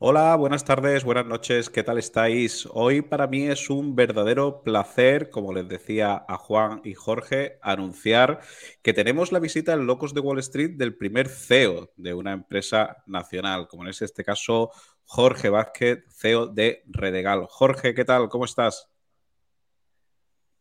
Hola, buenas tardes, buenas noches, ¿qué tal estáis? Hoy para mí es un verdadero placer, como les decía a Juan y Jorge, anunciar que tenemos la visita en Locos de Wall Street del primer CEO de una empresa nacional, como es este caso Jorge Vázquez, CEO de Redegal. Jorge, ¿qué tal? ¿Cómo estás?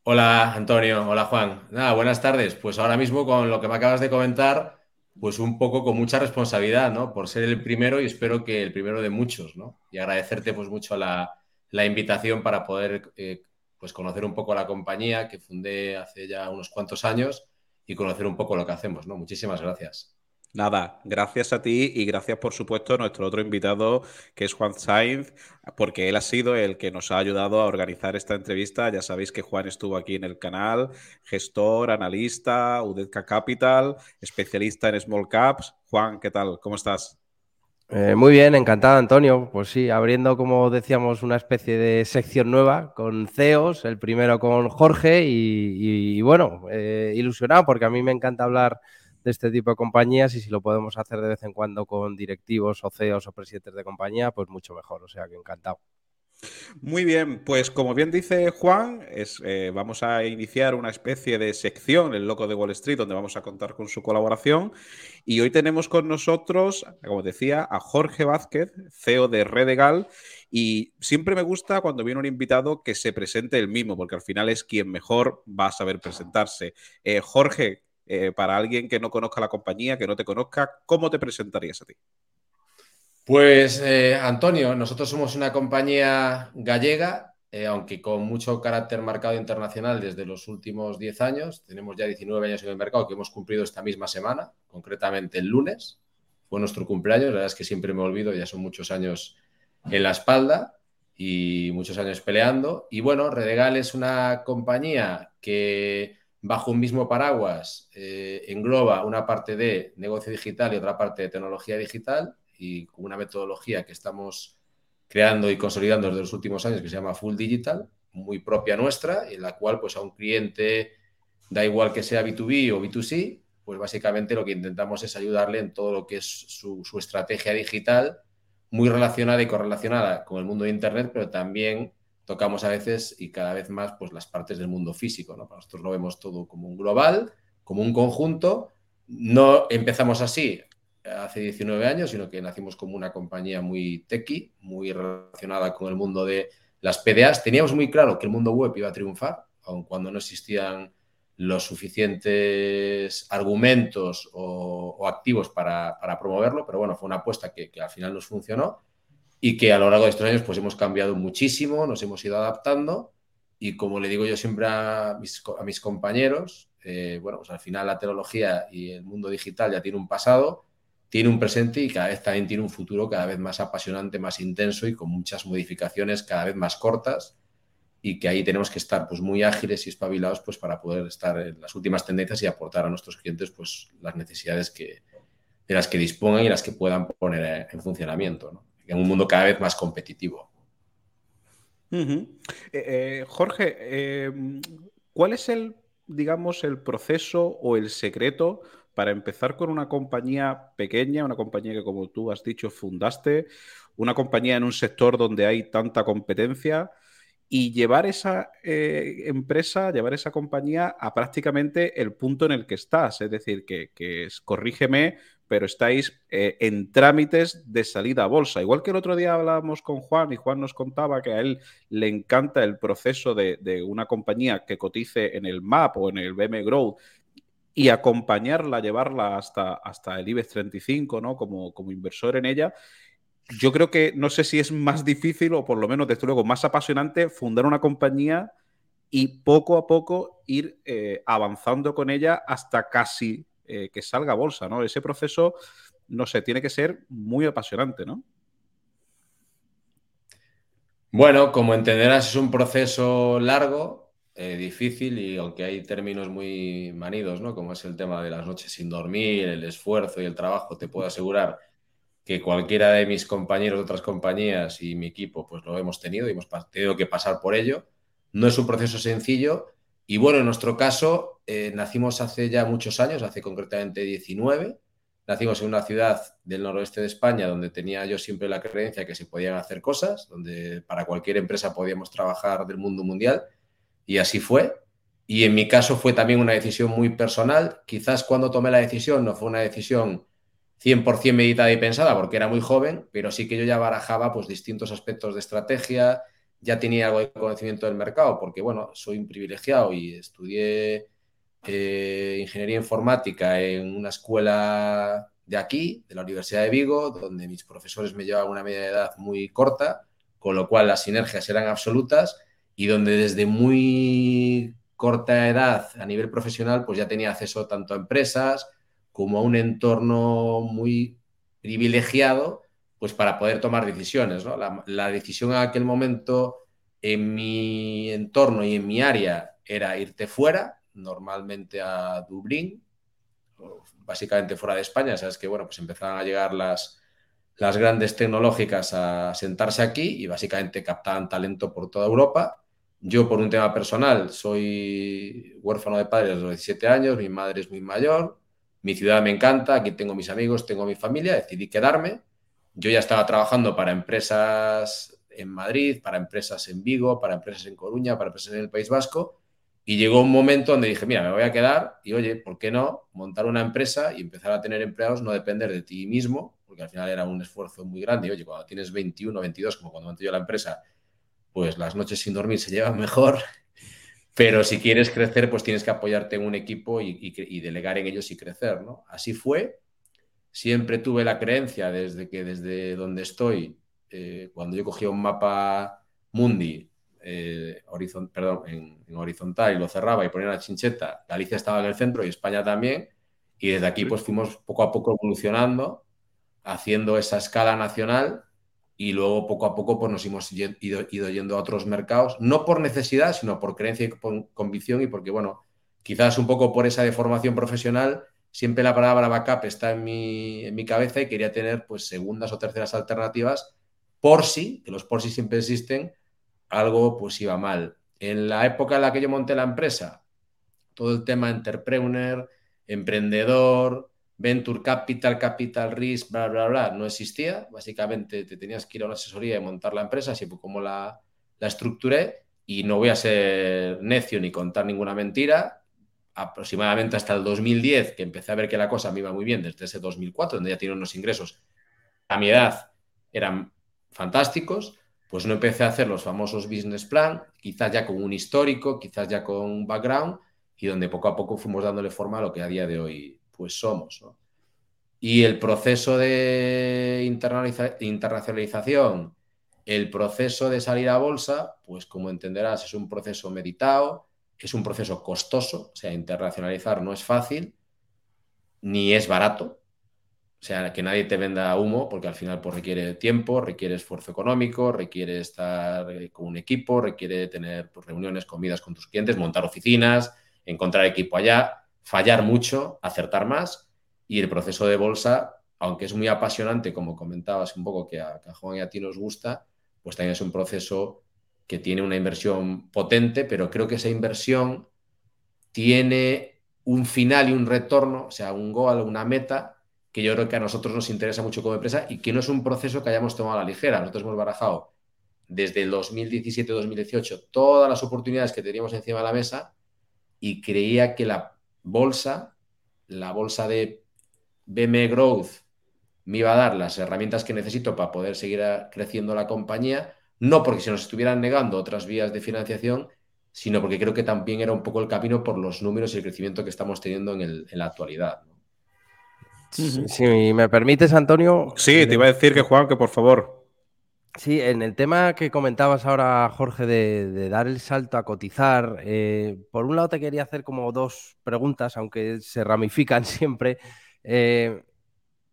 Hola Antonio, hola Juan. Nada, buenas tardes. Pues ahora mismo con lo que me acabas de comentar, pues un poco con mucha responsabilidad, ¿no? Por ser el primero y espero que el primero de muchos, ¿no? Y agradecerte pues mucho la, invitación para poder eh, pues conocer un poco la compañía que fundé hace ya unos cuantos años y conocer un poco lo que hacemos, ¿no? Muchísimas gracias. Nada, gracias a ti y gracias por supuesto a nuestro otro invitado que es Juan Sainz, porque él ha sido el que nos ha ayudado a organizar esta entrevista. Ya sabéis que Juan estuvo aquí en el canal, gestor, analista, UDECA Capital, especialista en small caps. Juan, ¿qué tal? ¿Cómo estás? Eh, muy bien, encantado Antonio. Pues sí, abriendo como decíamos una especie de sección nueva con CEOs, el primero con Jorge y, bueno, eh, ilusionado porque a mí me encanta hablar de este tipo de compañías y si lo podemos hacer de vez en cuando con directivos o CEOs o presidentes de compañía, pues mucho mejor. O sea que encantado. Muy bien, pues como bien dice Juan, es, eh, vamos a iniciar una especie de sección, el Loco de Wall Street, donde vamos a contar con su colaboración. Y hoy tenemos con nosotros, como decía, a Jorge Vázquez, CEO de Redegal. Y siempre me gusta cuando viene un invitado que se presente el mismo, porque al final es quien mejor va a saber presentarse. Eh, Jorge, eh, para alguien que no conozca la compañía, que no te conozca, ¿cómo te presentarías a ti? Pues, eh, Antonio, nosotros somos una compañía gallega, eh, aunque con mucho carácter marcado internacional desde los últimos 10 años. Tenemos ya 19 años en el mercado que hemos cumplido esta misma semana, concretamente el lunes. Fue nuestro cumpleaños, la verdad es que siempre me olvido, ya son muchos años en la espalda y muchos años peleando. Y bueno, Redegal es una compañía que bajo un mismo paraguas eh, engloba una parte de negocio digital y otra parte de tecnología digital y con una metodología que estamos creando y consolidando desde los últimos años que se llama Full Digital, muy propia nuestra, en la cual pues a un cliente, da igual que sea B2B o B2C, pues básicamente lo que intentamos es ayudarle en todo lo que es su, su estrategia digital, muy relacionada y correlacionada con el mundo de Internet, pero también tocamos a veces y cada vez más pues, las partes del mundo físico. ¿no? Nosotros lo vemos todo como un global, como un conjunto. No empezamos así hace 19 años, sino que nacimos como una compañía muy techy, muy relacionada con el mundo de las PDAs. Teníamos muy claro que el mundo web iba a triunfar, aun cuando no existían los suficientes argumentos o, activos para, promoverlo, pero bueno, fue una apuesta que, que al final nos funcionó y que a lo largo de estos años pues hemos cambiado muchísimo, nos hemos ido adaptando y como le digo yo siempre a mis, compañeros, eh, bueno, pues al final la tecnología y el mundo digital ya tiene un pasado, tiene un presente y cada vez también tiene un futuro cada vez más apasionante, más intenso y con muchas modificaciones cada vez más cortas y que ahí tenemos que estar pues muy ágiles y espabilados pues para poder estar en las últimas tendencias y aportar a nuestros clientes pues las necesidades que, de las que dispongan y las que puedan poner en funcionamiento. ¿no? En un mundo cada vez más competitivo. Eh, eh, Jorge, eh, ¿cuál es el, digamos, el proceso o el secreto para empezar con una compañía pequeña, una compañía que, como tú has dicho, fundaste, una compañía en un sector donde hay tanta competencia? y llevar esa empresa, llevar esa compañía a prácticamente el punto en el que estás. Es decir, que, que corrígeme, pero estáis eh, en trámites de salida a bolsa. Igual que el otro día hablábamos con Juan y Juan nos contaba que a él le encanta el proceso de, una compañía que cotice en el MAP o en el BM Growth y acompañarla, llevarla hasta, hasta el IBEX 35, ¿no? Como, como inversor en ella. Yo creo que no sé si es más difícil o por lo menos, desde luego, más apasionante fundar una compañía y poco a poco ir eh, avanzando con ella hasta casi eh, que salga a bolsa, ¿no? Ese proceso, no sé, tiene que ser muy apasionante, ¿no? Bueno, como entenderás, es un proceso largo, eh, difícil y aunque hay términos muy manidos, ¿no? Como es el tema de las noches sin dormir, el esfuerzo y el trabajo, te puedo asegurar que cualquiera de mis compañeros de otras compañías y mi equipo, pues lo hemos tenido y hemos tenido que pasar por ello. No es un proceso sencillo y bueno, en nuestro caso, eh, nacimos hace ya muchos años, hace concretamente 19, nacimos en una ciudad del noroeste de España donde tenía yo siempre la creencia que se podían hacer cosas, donde para cualquier empresa podíamos trabajar del mundo mundial y así fue. Y en mi caso fue también una decisión muy personal. Quizás cuando tomé la decisión no fue una decisión 100% meditada y pensada porque era muy joven, pero sí que yo ya barajaba pues distintos aspectos de estrategia, ya tenía algo de conocimiento del mercado porque bueno, soy un privilegiado y estudié eh, ingeniería informática en una escuela de aquí, de la Universidad de Vigo, donde mis profesores me llevaban una media de edad muy corta, con lo cual las sinergias eran absolutas y donde desde muy corta edad a nivel profesional pues ya tenía acceso tanto a empresas como a un entorno muy privilegiado pues para poder tomar decisiones. La, la decisión en aquel momento en mi entorno y en mi área era irte fuera, normalmente a Dublín, básicamente fuera de España. Sabes que, bueno, pues empezaron a llegar las, las grandes tecnológicas a sentarse aquí y básicamente captaban talento por toda Europa. Yo, por un tema personal, soy huérfano de padres a los 17 años, mi madre es muy mayor, mi ciudad me encanta, aquí tengo mis amigos, tengo mi familia, decidí quedarme. Yo ya estaba trabajando para empresas en Madrid, para empresas en Vigo, para empresas en Coruña, para empresas en el País Vasco y llegó un momento donde dije, mira, me voy a quedar y oye, ¿por qué no montar una empresa y empezar a tener empleados, no depender de ti mismo? Porque al final era un esfuerzo muy grande. Y oye, cuando tienes 21, 22, como cuando monté yo la empresa, pues las noches sin dormir se llevan mejor. Pero si quieres crecer, pues tienes que apoyarte en un equipo y, delegar en ellos y crecer, ¿no? Así fue. Siempre tuve la creencia desde que desde donde estoy, eh, cuando yo cogía un mapa mundi eh, perdón, en, horizontal y lo cerraba y ponía una chincheta, Galicia estaba en el centro y España también. Y desde aquí pues fuimos poco a poco evolucionando, haciendo esa escala nacional y luego poco a poco pues nos hemos ido yendo a otros mercados, no por necesidad, sino por creencia y por convicción y porque, bueno, quizás un poco por esa deformación profesional, siempre la palabra backup está en mi, en mi cabeza y quería tener pues segundas o terceras alternativas por si, que los por si siempre existen, algo pues iba mal. En la época en la que yo monté la empresa, todo el tema entrepreneur, emprendedor, venture capital, capital risk, bla, bla, bla, no existía. Básicamente te tenías que ir a una asesoría y montar la empresa, así fue como la, la estructuré. Y no voy a ser necio ni contar ninguna mentira. Aproximadamente hasta el 2010, que empecé a ver que la cosa me iba muy bien, desde ese 2004, donde ya tiene unos ingresos a mi edad eran fantásticos pues no empecé a hacer los famosos business plan, quizás ya con un histórico, quizás ya con un background, y donde poco a poco fuimos dándole forma a lo que a día de hoy pues somos. Y el proceso de internacionalización, el proceso de salir a bolsa, pues como entenderás, es un proceso meditado, es un proceso costoso, o sea, internacionalizar no es fácil, ni es barato, o sea, que nadie te venda humo, porque al final pues, requiere tiempo, requiere esfuerzo económico, requiere estar eh, con un equipo, requiere tener pues, reuniones, comidas con tus clientes, montar oficinas, encontrar equipo allá, fallar mucho, acertar más. Y el proceso de bolsa, aunque es muy apasionante, como comentabas un poco que que a Juan y a ti nos gusta, pues también es un proceso que tiene una inversión potente, pero creo que esa inversión tiene un final y un retorno, o sea, un goal, una meta que yo creo que a nosotros nos interesa mucho como empresa y que no es un proceso que hayamos tomado a la ligera. Nosotros hemos barajado desde el 2017-2018 todas las oportunidades que teníamos encima de la mesa y creía que la bolsa, la bolsa de BME Growth, me iba a dar las herramientas que necesito para poder seguir creciendo la compañía, no porque se nos estuvieran negando otras vías de financiación, sino porque creo que también era un poco el camino por los números y el crecimiento que estamos teniendo en, en la actualidad. Si me permites, Antonio. Sí, te iba a decir que Juan, que por favor. Sí, en el tema que comentabas ahora, Jorge, de, dar el salto a cotizar, eh, por un lado te quería hacer como dos preguntas, aunque se ramifican siempre. Eh,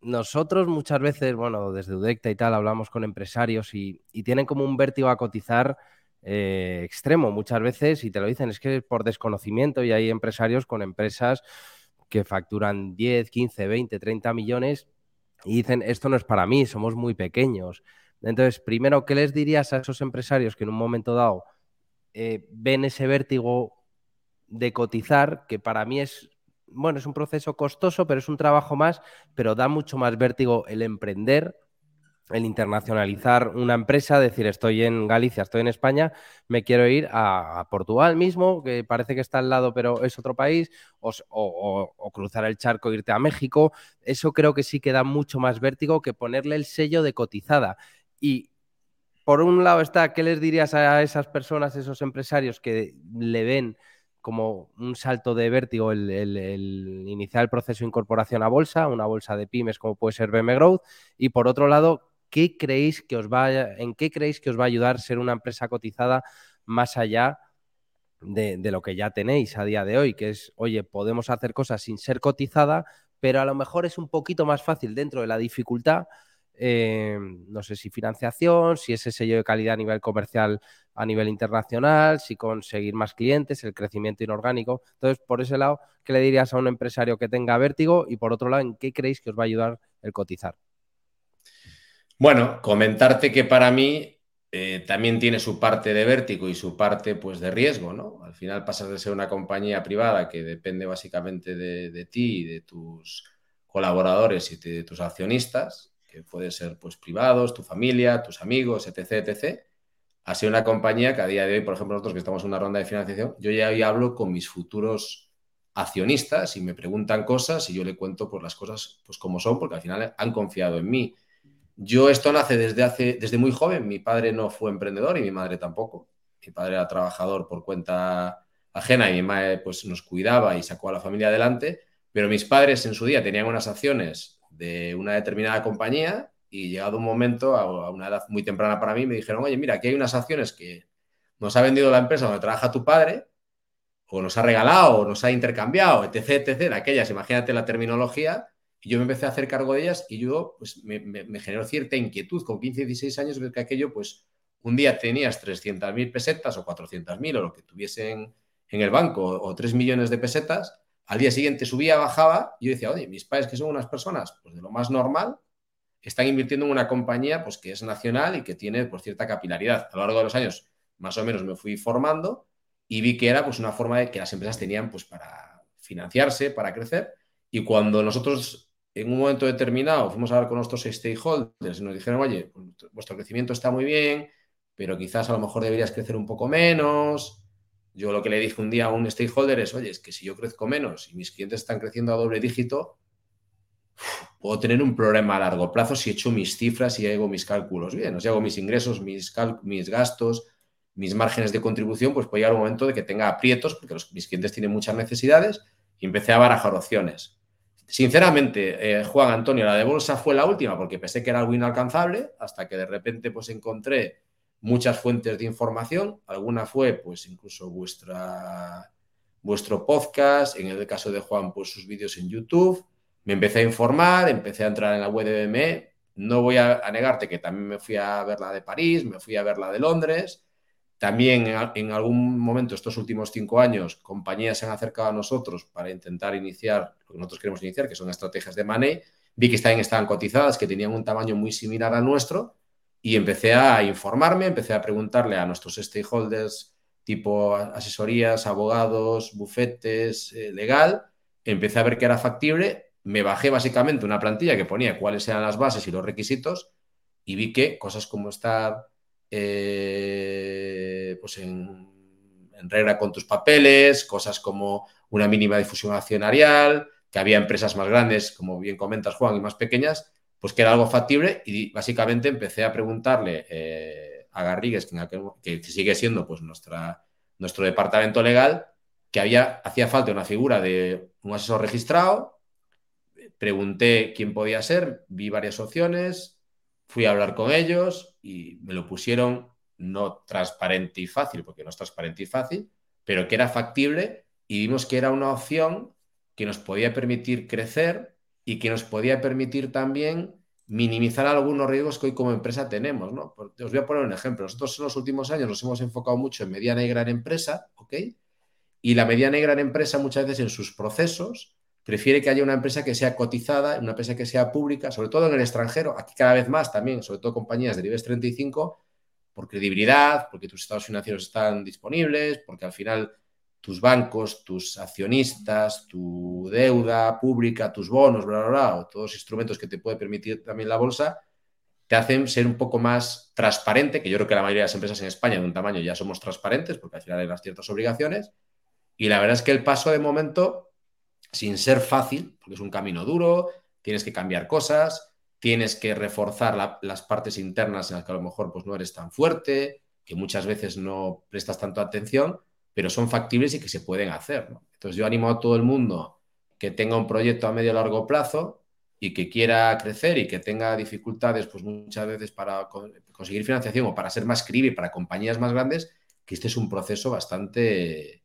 nosotros muchas veces, bueno, desde Udecta y tal, hablamos con empresarios y, tienen como un vértigo a cotizar eh, extremo muchas veces y te lo dicen, es que por desconocimiento y hay empresarios con empresas que facturan 10, 15, 20, 30 millones y dicen, esto no es para mí, somos muy pequeños. Entonces, primero, ¿qué les dirías a esos empresarios que en un momento dado eh, ven ese vértigo de cotizar, que para mí es bueno, es un proceso costoso, pero es un trabajo más, pero da mucho más vértigo el emprender el internacionalizar una empresa, decir, estoy en Galicia, estoy en España, me quiero ir a, Portugal mismo, que parece que está al lado, pero es otro país, o, cruzar el charco e irte a México. Eso creo que sí que da mucho más vértigo que ponerle el sello de cotizada. Y por un lado está, ¿qué les dirías a esas personas, esos empresarios que le ven como un salto de vértigo el, iniciar el proceso de incorporación a bolsa, una bolsa de pymes como puede ser BM Growth, y por otro lado, ¿qué creéis que os va, ¿en qué creéis que os va a ayudar ser una empresa cotizada más allá de, lo que ya tenéis a día de hoy? Que es, oye, podemos hacer cosas sin ser cotizada, pero a lo mejor es un poquito más fácil dentro de la dificultad. Eh, no sé si financiación, si ese sello de calidad a nivel comercial, a nivel internacional, si conseguir más clientes, el crecimiento inorgánico. Entonces, por ese lado, ¿qué le dirías a un empresario que tenga vértigo? Y por otro lado, ¿en qué creéis que os va a ayudar el cotizar? Bueno, comentarte que para mí eh, también tiene su parte de vértigo y su parte pues, de riesgo, ¿no? Al final pasas de ser una compañía privada que depende básicamente de, ti y de tus colaboradores y de tus accionistas, puede ser pues privados, tu familia, tus amigos, etc., etc., a ser una compañía que a día de hoy, por ejemplo, nosotros que estamos en una ronda de financiación, yo ya hoy hablo con mis futuros accionistas y me preguntan cosas y yo le cuento pues, las cosas pues, como son, porque al final han confiado en mí yo esto nace desde, hace, desde muy joven. Mi padre no fue emprendedor y mi madre tampoco. Mi padre era trabajador por cuenta ajena y mi madre pues, nos cuidaba y sacó a la familia adelante. Pero mis padres en su día tenían unas acciones de una determinada compañía y llegado un momento, a una edad muy temprana para mí, me dijeron, oye, mira, aquí hay unas acciones que nos ha vendido la empresa donde trabaja tu padre, o nos ha regalado, o nos ha intercambiado, etc., etc., aquellas, imagínate la terminología, y yo me empecé a hacer cargo de ellas y yo, pues, me, generó cierta inquietud con 15, 16 años, ver que aquello, pues, un día tenías 300.000 pesetas o 400.000 o lo que tuviesen en el banco o 3 millones de pesetas, al día siguiente subía, bajaba y yo decía, oye, mis padres que son unas personas, pues, de lo más normal, están invirtiendo en una compañía, pues, que es nacional y que tiene, pues, cierta capilaridad. A lo largo de los años, más o menos me fui formando y vi que era, pues, una forma de que las empresas tenían, pues, para financiarse, para crecer. Y cuando nosotros en un momento determinado fuimos a hablar con nuestros stakeholders y nos dijeron, oye, vuestro crecimiento está muy bien, pero quizás a lo mejor deberías crecer un poco menos. Yo lo que le dije un día a un stakeholder es, oye, es que si yo crezco menos y mis clientes están creciendo a doble dígito, puedo tener un problema a largo plazo si he hecho mis cifras y hago mis cálculos bien, o si hago mis ingresos, mis, mis gastos, mis márgenes de contribución, pues puede llegar un momento de que tenga aprietos porque mis clientes tienen muchas necesidades y empecé a barajar opciones. Sinceramente, eh, Juan Antonio, la de bolsa fue la última porque pensé que era algo inalcanzable, hasta que de repente pues encontré muchas fuentes de información. Alguna fue pues incluso vuestra, vuestro podcast, en el caso de Juan pues sus vídeos en YouTube. Me empecé a informar, empecé a entrar en la web de BME. No voy a, negarte que también me fui a ver la de París, me fui a ver la de Londres también en algún momento, estos últimos cinco años, compañías se han acercado a nosotros para intentar iniciar lo que nosotros queremos iniciar, que son estrategias de money. Vi que estaban cotizadas, que tenían un tamaño muy similar al nuestro y empecé a informarme, empecé a preguntarle a nuestros stakeholders, tipo asesorías, abogados, bufetes, eh, legal. Empecé a ver que era factible. Me bajé básicamente una plantilla que ponía cuáles eran las bases y los requisitos y vi que cosas como estar eh, pues en, regla con tus papeles, cosas como una mínima difusión accionarial, que había empresas más grandes, como bien comentas Juan, y más pequeñas, pues que era algo factible y básicamente empecé a preguntarle eh, a Garrigues, que, sigue siendo pues nuestra, nuestro departamento legal, que había, hacía falta una figura de un asesor registrado, pregunté quién podía ser, vi varias opciones, fui a hablar con ellos y me lo pusieron no transparente y fácil, porque no es transparente y fácil, pero que era factible y vimos que era una opción que nos podía permitir crecer y que nos podía permitir también minimizar algunos riesgos que hoy como empresa tenemos. ¿no? Os voy a poner un ejemplo. Nosotros en los últimos años nos hemos enfocado mucho en mediana y gran empresa, ¿ok? Y la mediana y gran empresa muchas veces en sus procesos prefiere que haya una empresa que sea cotizada, una empresa que sea pública, sobre todo en el extranjero, aquí cada vez más también, sobre todo compañías de IBEX 35, por credibilidad, porque tus estados financieros están disponibles, porque al final tus bancos, tus accionistas, tu deuda pública, tus bonos, bla, bla, bla, o todos los instrumentos que te puede permitir también la bolsa, te hacen ser un poco más transparente, que yo creo que la mayoría de las empresas en España de un tamaño ya somos transparentes, porque al final hay las ciertas obligaciones, y la verdad es que el paso de momento, sin ser fácil, porque es un camino duro, tienes que cambiar cosas, tienes que reforzar las partes internas en las que a lo mejor pues, no eres tan fuerte, que muchas veces no prestas tanto atención, pero son factibles y que se pueden hacer. Entonces yo animo a todo el mundo que tenga un proyecto a medio o largo plazo y que quiera crecer y que tenga dificultades, pues muchas veces para conseguir financiación o para ser más creíble para compañías más grandes, que este es un proceso bastante,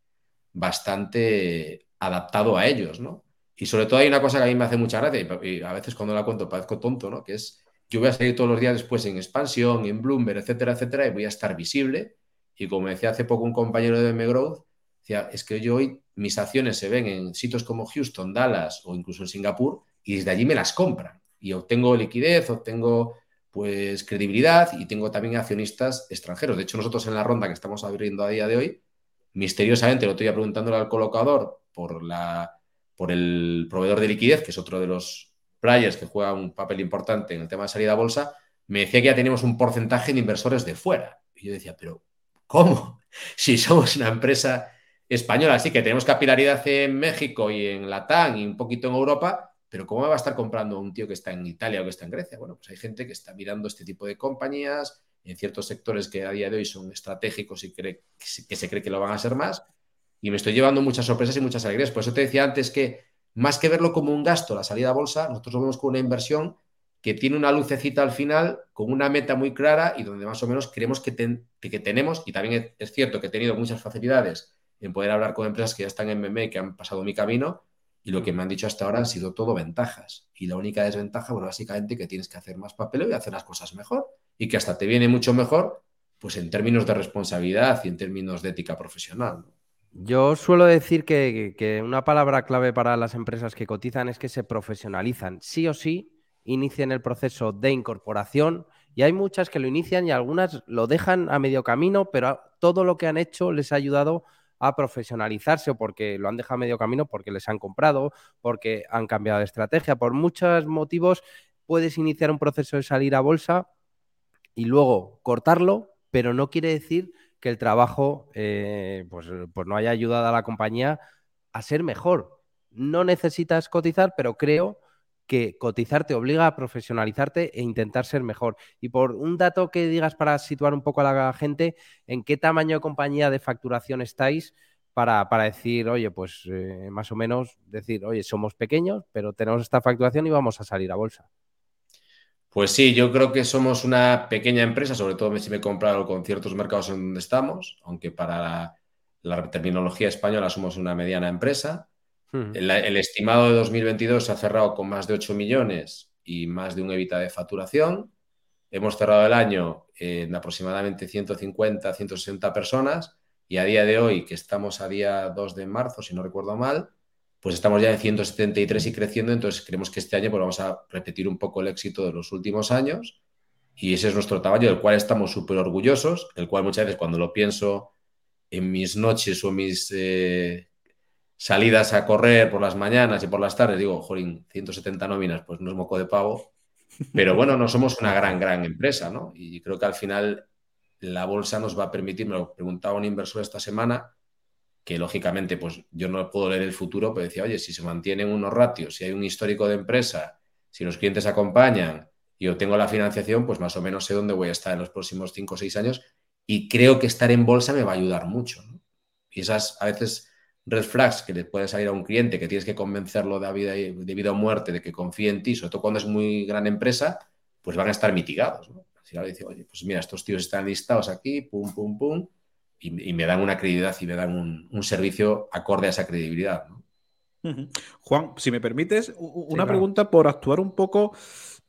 bastante adaptado a ellos, ¿no? Y sobre todo hay una cosa que a mí me hace mucha gracia y a veces cuando la cuento parezco tonto, ¿no? Que es, yo voy a salir todos los días después en expansión, en Bloomberg, etcétera, etcétera, y voy a estar visible. Y como decía hace poco un compañero de M-Growth, decía, es que yo hoy mis acciones se ven en sitios como Houston, Dallas o incluso en Singapur y desde allí me las compran. Y obtengo liquidez, obtengo pues credibilidad y tengo también accionistas extranjeros. De hecho, nosotros en la ronda que estamos abriendo a día de hoy, misteriosamente lo estoy preguntándole al colocador por, la, por el proveedor de liquidez, que es otro de los players que juega un papel importante en el tema de salida a bolsa, me decía que ya tenemos un porcentaje de inversores de fuera. Y yo decía, pero ¿cómo? Si somos una empresa española, así que tenemos capilaridad en México y en Latam y un poquito en Europa, pero ¿cómo va a estar comprando un tío que está en Italia o que está en Grecia? Bueno, pues hay gente que está mirando este tipo de compañías en ciertos sectores que a día de hoy son estratégicos y que se cree que lo van a ser más. Y me estoy llevando muchas sorpresas y muchas alegrías. Por eso te decía antes que más que verlo como un gasto, la salida a bolsa, nosotros lo vemos como una inversión que tiene una lucecita al final, con una meta muy clara y donde más o menos creemos que, que tenemos, y también es cierto que he tenido muchas facilidades en poder hablar con empresas que ya están en MM, que han pasado mi camino, y lo que me han dicho hasta ahora han sido todo ventajas. Y la única desventaja, bueno, básicamente que tienes que hacer más papel y hacer las cosas mejor. Y que hasta te viene mucho mejor, pues en términos de responsabilidad y en términos de ética profesional. Yo suelo decir que, que, una palabra clave para las empresas que cotizan es que se profesionalizan. Sí o sí, inician el proceso de incorporación y hay muchas que lo inician y algunas lo dejan a medio camino, pero todo lo que han hecho les ha ayudado a profesionalizarse o porque lo han dejado a medio camino, porque les han comprado, porque han cambiado de estrategia. Por muchos motivos puedes iniciar un proceso de salir a bolsa y luego cortarlo, pero no quiere decir que el trabajo eh, pues, pues no haya ayudado a la compañía a ser mejor. No necesitas cotizar, pero creo que cotizar te obliga a profesionalizarte e intentar ser mejor. Y por un dato que digas para situar un poco a la gente, ¿en qué tamaño de compañía de facturación estáis para, decir, oye, pues eh, más o menos decir, oye, somos pequeños, pero tenemos esta facturación y vamos a salir a bolsa? Pues sí, yo creo que somos una pequeña empresa, sobre todo si me he comprado con ciertos mercados en donde estamos, aunque para la terminología española somos una mediana empresa. El, estimado de 2022 se ha cerrado con más de 8 millones y más de un evita de facturación. Hemos cerrado el año en aproximadamente 150, 160 personas y a día de hoy, que estamos a día 2 de marzo, si no recuerdo mal, pues estamos ya en 173 y creciendo, entonces creemos que este año pues vamos a repetir un poco el éxito de los últimos años y ese es nuestro tamaño, del cual estamos súper orgullosos, el cual muchas veces cuando lo pienso en mis noches o mis eh, salidas a correr por las mañanas y por las tardes, digo, jorín, 170 nóminas, pues no es moco de pavo. Pero bueno, no somos una gran, gran empresa, ¿no? Y creo que al final la bolsa nos va a permitir, me lo preguntaba un inversor esta semana, que lógicamente, pues yo no puedo leer el futuro, pero decía, oye, si se mantienen unos ratios, si hay un histórico de empresa, si los clientes acompañan y obtengo la financiación, pues más o menos sé dónde voy a estar en los próximos 5 o 6 años y creo que estar en bolsa me va a ayudar mucho. ¿no? Y esas a veces red flags que le puede salir a un cliente que tienes que convencerlo de vida, de vida o muerte, de que confíe en ti, sobre todo cuando es muy gran empresa, pues van a estar mitigados. ¿no? Si ahora dice, oye, pues mira, estos tíos están listados aquí, pum, pum, pum, y, me dan una credibilidad y me dan un, servicio acorde a esa credibilidad. Juan, si me permites, una pregunta por actuar un poco,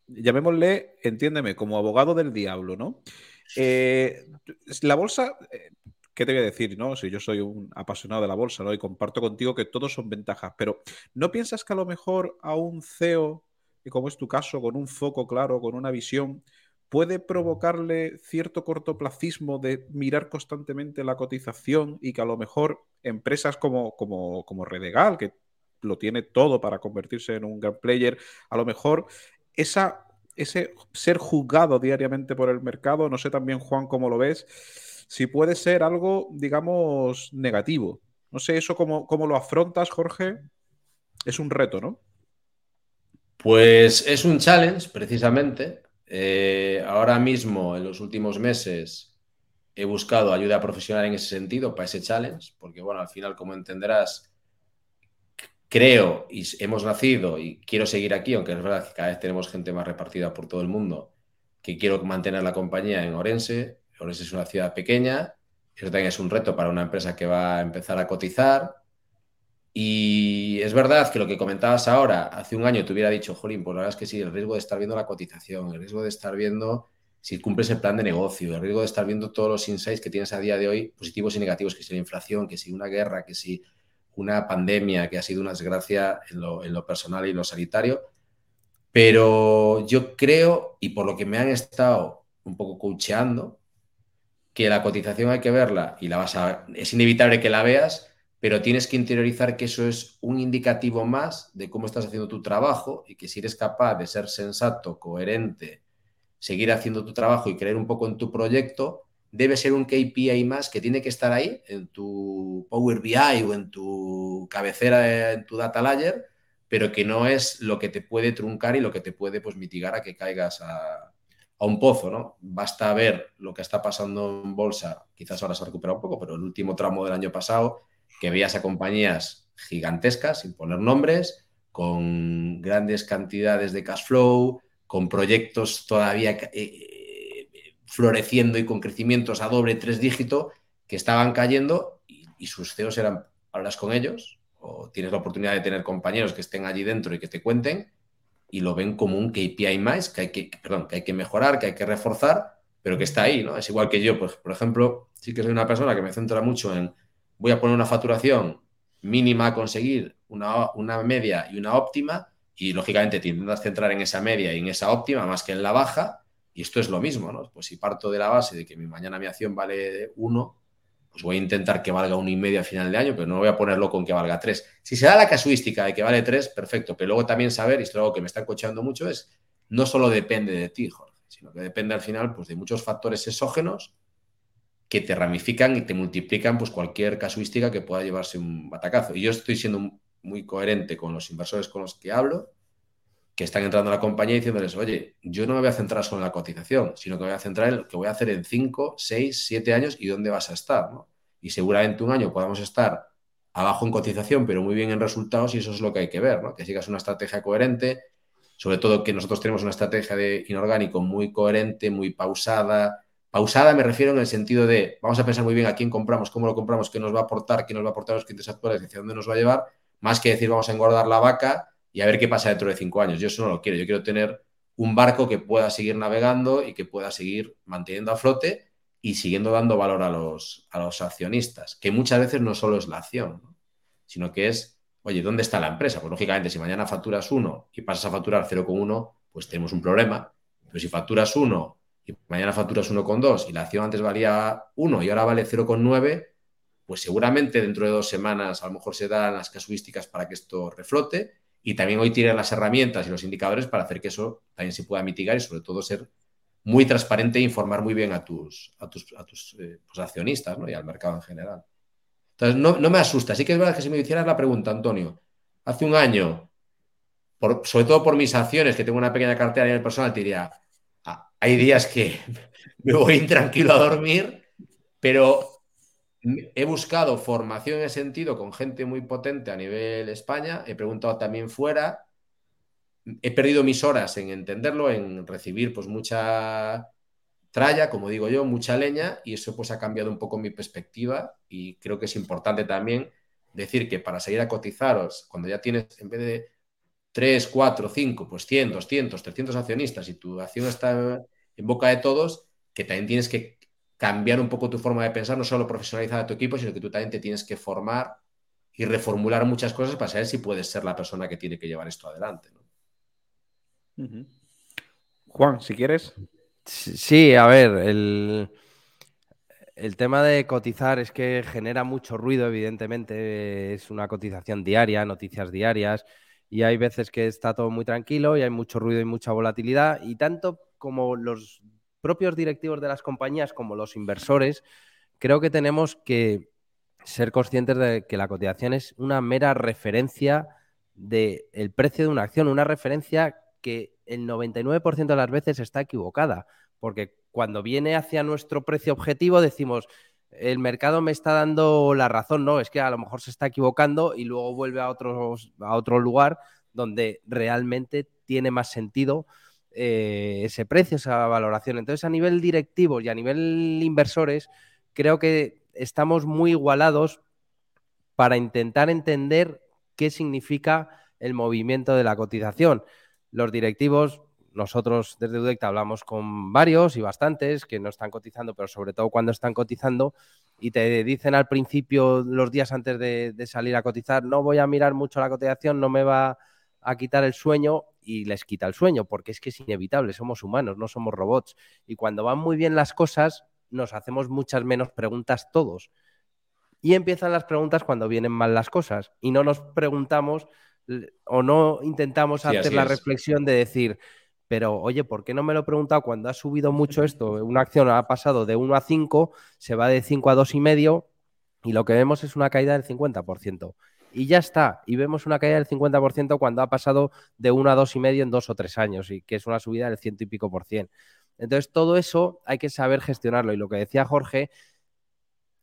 llamémosle, entiéndeme, como abogado del diablo, ¿no? Eh, la bolsa, eh, ¿qué te voy a decir? No, si yo soy un apasionado de la bolsa, ¿no? Y comparto contigo que todos son ventajas, pero ¿no piensas que a lo mejor a un CEO, como es tu caso, con un foco claro, con una visión, puede provocarle cierto cortoplacismo de mirar constantemente la cotización y que a lo mejor empresas como, como, como Redegal, que lo tiene todo para convertirse en un gran player, a lo mejor esa, ese ser juzgado diariamente por el mercado, no sé también Juan cómo lo ves, si puede ser algo, digamos, negativo. No sé eso cómo, cómo lo afrontas, Jorge. Es un reto, ¿no? Pues es un challenge, precisamente. Eh, ahora mismo, en los últimos meses, he buscado ayuda profesional en ese sentido, para ese challenge, porque, bueno, al final, como entenderás, creo y hemos nacido y quiero seguir aquí, aunque es verdad que cada vez tenemos gente más repartida por todo el mundo, que quiero mantener la compañía en Orense. Orense es una ciudad pequeña, eso también es un reto para una empresa que va a empezar a cotizar. Y es verdad que lo que comentabas ahora, hace un año te hubiera dicho, Jolín, pues la verdad es que sí, el riesgo de estar viendo la cotización, el riesgo de estar viendo si cumples el plan de negocio, el riesgo de estar viendo todos los insights que tienes a día de hoy, positivos y negativos, que si la inflación, que si una guerra, que si una pandemia, que ha sido una desgracia en lo, en lo personal y en lo sanitario. Pero yo creo, y por lo que me han estado un poco coacheando, que la cotización hay que verla y la vas a, es inevitable que la veas, pero tienes que interiorizar que eso es un indicativo más de cómo estás haciendo tu trabajo y que si eres capaz de ser sensato, coherente, seguir haciendo tu trabajo y creer un poco en tu proyecto, debe ser un KPI más que tiene que estar ahí en tu Power BI o en tu cabecera, en tu data layer, pero que no es lo que te puede truncar y lo que te puede pues, mitigar a que caigas a, a un pozo, ¿no? Basta ver lo que está pasando en bolsa, quizás ahora se ha recuperado un poco, pero el último tramo del año pasado, que veías a compañías gigantescas, sin poner nombres, con grandes cantidades de cash flow, con proyectos todavía eh, floreciendo y con crecimientos a doble, tres dígitos, que estaban cayendo y, sus CEOs eran, hablas con ellos o tienes la oportunidad de tener compañeros que estén allí dentro y que te cuenten y lo ven como un KPI más que hay que, perdón, que hay que mejorar, que hay que reforzar, pero que está ahí, ¿no? Es igual que yo, pues, por ejemplo, sí que soy una persona que me centra mucho en voy a poner una facturación mínima a conseguir, una, una media y una óptima, y lógicamente te intentas centrar en esa media y en esa óptima más que en la baja, y esto es lo mismo, ¿no? Pues si parto de la base de que mi mañana mi acción vale 1, pues voy a intentar que valga uno y medio a final de año, pero no voy a ponerlo con que valga tres. Si se da la casuística de que vale tres, perfecto, pero luego también saber, y esto es algo que me está cocheando mucho, es no solo depende de ti, Jorge, sino que depende al final pues, de muchos factores exógenos que te ramifican y te multiplican pues, cualquier casuística que pueda llevarse un batacazo. Y yo estoy siendo muy coherente con los inversores con los que hablo, que están entrando a la compañía diciéndoles, oye, yo no me voy a centrar solo en la cotización, sino que me voy a centrar en lo que voy a hacer en 5, 6, 7 años y dónde vas a estar. ¿no? Y seguramente un año podamos estar abajo en cotización, pero muy bien en resultados y eso es lo que hay que ver, ¿no? que sigas una estrategia coherente, sobre todo que nosotros tenemos una estrategia de inorgánico muy coherente, muy pausada. Pausada me refiero en el sentido de, vamos a pensar muy bien a quién compramos, cómo lo compramos, qué nos va a aportar, qué nos va a aportar los clientes actuales, hacia dónde nos va a llevar, más que decir vamos a engordar la vaca y a ver qué pasa dentro de cinco años. Yo eso no lo quiero. Yo quiero tener un barco que pueda seguir navegando y que pueda seguir manteniendo a flote y siguiendo dando valor a los, a los accionistas, que muchas veces no solo es la acción, sino que es, oye, ¿dónde está la empresa? Pues lógicamente, si mañana facturas uno y pasas a facturar 0,1, pues tenemos un problema. Pero si facturas uno y mañana facturas 1,2 y la acción antes valía 1 y ahora vale 0,9, pues seguramente dentro de dos semanas a lo mejor se dan las casuísticas para que esto reflote y también hoy tienen las herramientas y los indicadores para hacer que eso también se pueda mitigar y sobre todo ser muy transparente e informar muy bien a tus, a tus, a tus eh, pues, accionistas y al mercado en general. Entonces, no, no, me asusta. Sí que es verdad que si me hicieras la pregunta, Antonio, hace un año, por, sobre todo por mis acciones, que tengo una pequeña cartera a nivel personal, te diría, ah, hay días que me voy intranquilo a dormir, pero He buscado formación en ese sentido con gente muy potente a nivel España, he preguntado también fuera, he perdido mis horas en entenderlo, en recibir pues mucha tralla, como digo yo, mucha leña y eso pues ha cambiado un poco mi perspectiva y creo que es importante también decir que para seguir a cotizaros, cuando ya tienes en vez de 3, 4, 5, pues 100, 200, 300 accionistas y tu acción está en boca de todos, que también tienes que cambiar un poco tu forma de pensar, no solo profesionalizar a tu equipo, sino que tú también te tienes que formar y reformular muchas cosas para saber si puedes ser la persona que tiene que llevar esto adelante. Juan, si quieres. Sí, a ver, el, el tema de cotizar es que genera mucho ruido, evidentemente, es una cotización diaria, noticias diarias, y hay veces que está todo muy tranquilo y hay mucho ruido y mucha volatilidad, y tanto como los propios directivos de las compañías como los inversores, creo que tenemos que ser conscientes de que la cotización es una mera referencia del precio de una acción, una referencia que el 99% de las veces está equivocada, porque cuando viene hacia nuestro precio objetivo decimos, el mercado me está dando la razón, no, es que a lo mejor se está equivocando y luego vuelve a, a otro lugar donde realmente tiene más sentido eh, ese precio, esa valoración. Entonces, a nivel directivo y a nivel inversores, creo que estamos muy igualados para intentar entender qué significa el movimiento de la cotización. Los directivos nosotros desde Udecta hablamos con varios y bastantes que no están cotizando, pero sobre todo cuando están cotizando y te dicen al principio, los días antes de, salir a cotizar, no voy a mirar mucho la cotización, no me va a quitar el sueño y les quita el sueño, porque es que es inevitable, somos humanos, no somos robots. Y cuando van muy bien las cosas, nos hacemos muchas menos preguntas todos. Y empiezan las preguntas cuando vienen mal las cosas y no nos preguntamos o no intentamos hacer la reflexión de decir, pero oye, ¿por qué no me lo he preguntado cuando ha subido mucho esto? Una acción ha pasado de 1 a 5, se va de 5 a 2,5 y lo que vemos es una caída del 50%. Y ya está, y vemos una caída del 50% cuando ha pasado de 1 a 2,5 en dos o tres años, y que es una subida del ciento y pico por cien. Entonces, todo eso hay que saber gestionarlo. Y lo que decía Jorge,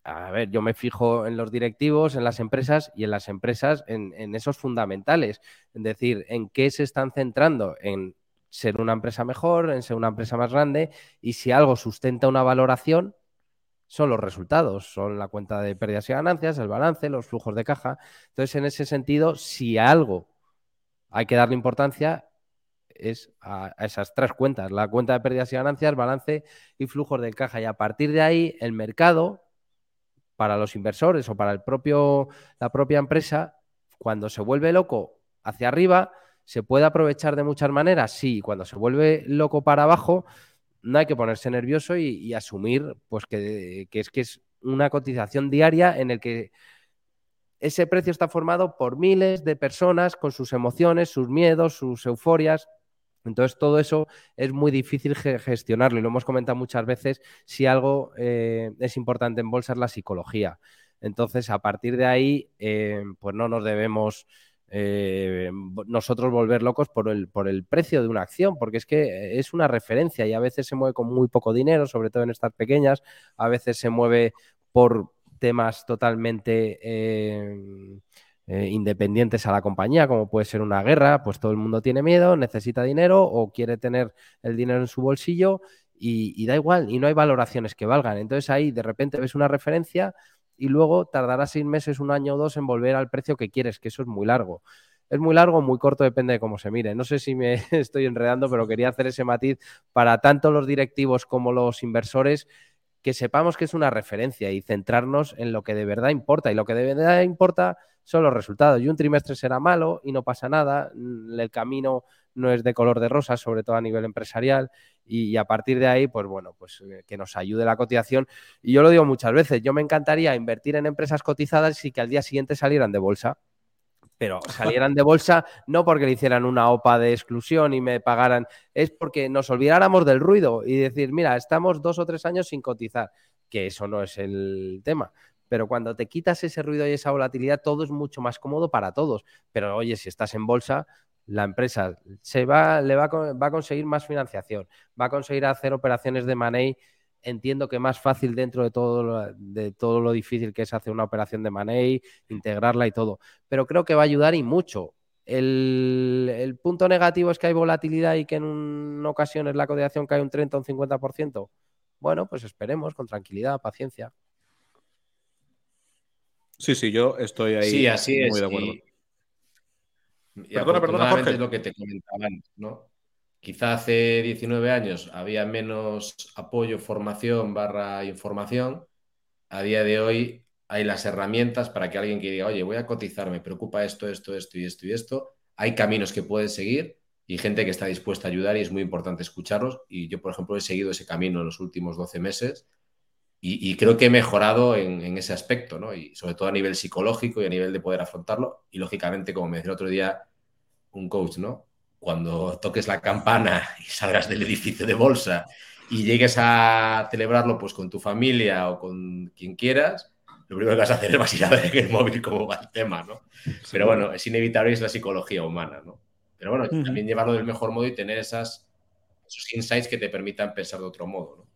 a ver, yo me fijo en los directivos, en las empresas y en las empresas en esos fundamentales. Es decir, en qué se están centrando, en ser una empresa mejor, en ser una empresa más grande y si algo sustenta una valoración, son los resultados, son la cuenta de pérdidas y ganancias, el balance, los flujos de caja. Entonces, en ese sentido, si a algo hay que darle importancia, es a, esas tres cuentas, la cuenta de pérdidas y ganancias, balance y flujos de caja. Y a partir de ahí, el mercado, para los inversores o para el propio, la propia empresa, cuando se vuelve loco hacia arriba, ¿Se puede aprovechar de muchas maneras? Sí, cuando se vuelve loco para abajo, no hay que ponerse nervioso y, asumir pues que, es que es una cotización diaria en el que ese precio está formado por miles de personas con sus emociones, sus miedos, sus euforias. Entonces, todo eso es muy difícil gestionarlo y lo hemos comentado muchas veces. Si algo eh, es importante en bolsa es la psicología. Entonces, a partir de ahí, eh, pues no nos debemos eh, nosotros volver locos por el, por el precio de una acción, porque es que es una referencia y a veces se mueve con muy poco dinero, sobre todo en estas pequeñas, a veces se mueve por temas totalmente eh, eh, independientes a la compañía, como puede ser una guerra, pues todo el mundo tiene miedo, necesita dinero o quiere tener el dinero en su bolsillo y da igual, y no hay valoraciones que valgan. Entonces ahí de repente ves una referencia y luego tardará seis meses, un año o dos en volver al precio que quieres, que eso es muy largo. Es muy largo muy corto, depende de cómo se mire. No sé si me estoy enredando, pero quería hacer ese matiz para tanto los directivos como los inversores que sepamos que es una referencia y centrarnos en lo que de verdad importa. Y lo que de verdad importa son los resultados. Y un trimestre será malo y no pasa nada. El camino no es de color de rosa, sobre todo a nivel empresarial, y, a partir de ahí, pues bueno, pues eh, que nos ayude la cotización. Y yo lo digo muchas veces, yo me encantaría invertir en empresas cotizadas y que al día siguiente salieran de bolsa. Pero salieran de bolsa no porque le hicieran una OPA de exclusión y me pagaran, es porque nos olvidáramos del ruido y decir, mira, estamos dos o tres años sin cotizar, que eso no es el tema pero cuando te quitas ese ruido y esa volatilidad, todo es mucho más cómodo para todos. Pero oye, si estás en bolsa, la empresa se va, le va a, conseguir más financiación, va a conseguir hacer operaciones de money. Entiendo que más fácil dentro de todo, lo, de todo lo difícil que es hacer una operación de money, integrarla y todo. Pero creo que va a ayudar y mucho. El, punto negativo es que hay volatilidad y que en ocasiones la cotización cae un 30 o un 50%. Bueno, pues esperemos con tranquilidad, paciencia. Sí, sí, yo estoy ahí sí, así muy de acuerdo. Y perdona, perdona, es lo que te comentaba antes, ¿no? Quizá hace 19 años había menos apoyo, formación barra información. A día de hoy hay las herramientas para que alguien que diga, oye, voy a cotizar, me preocupa esto, esto, esto y esto y esto. Hay caminos que puedes seguir y gente que está dispuesta a ayudar y es muy importante escucharlos. Y yo, por ejemplo, he seguido ese camino en los últimos 12 meses y, creo que he mejorado en, ese aspecto, ¿no? Y sobre todo a nivel psicológico y a nivel de poder afrontarlo. Y lógicamente, como me decía el otro día un coach, ¿no? Cuando toques la campana y salgas del edificio de bolsa y llegues a celebrarlo pues con tu familia o con quien quieras, lo primero que vas a hacer es vas a ir a ver en el móvil cómo va el tema, ¿no? Pero bueno, es inevitable, es la psicología humana, ¿no? Pero bueno, también llevarlo del mejor modo y tener esas, esos insights que te permitan pensar de otro modo, ¿no?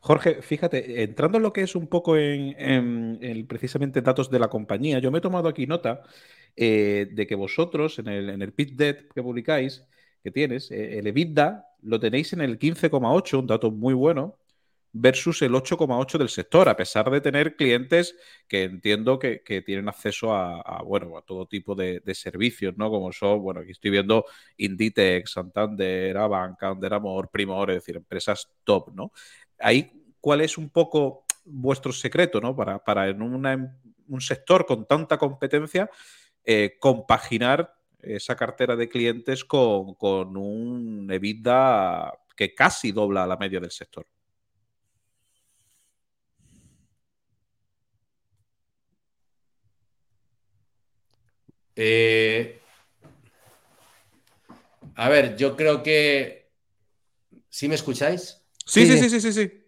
Jorge, fíjate, entrando en lo que es un poco en, precisamente datos de la compañía, yo me he tomado aquí nota eh, de que vosotros en el, en el que publicáis, que tienes, eh, el EBITDA lo tenéis en el 15,8, un dato muy bueno, versus el 8,8 del sector, a pesar de tener clientes que entiendo que, tienen acceso a, bueno, a todo tipo de, servicios, ¿no? Como son, bueno, aquí estoy viendo Inditex, Santander, Abanca, Amor, Primor, es decir, empresas top, ¿no? Ahí, ¿cuál es un poco vuestro secreto, ¿no? Para, para en un sector con tanta competencia, eh, compaginar esa cartera de clientes con, con un EBITDA que casi dobla la media del sector. Eh, a ver, yo creo que. ¿Sí me escucháis? Sí, sí, sí, sí, sí, sí.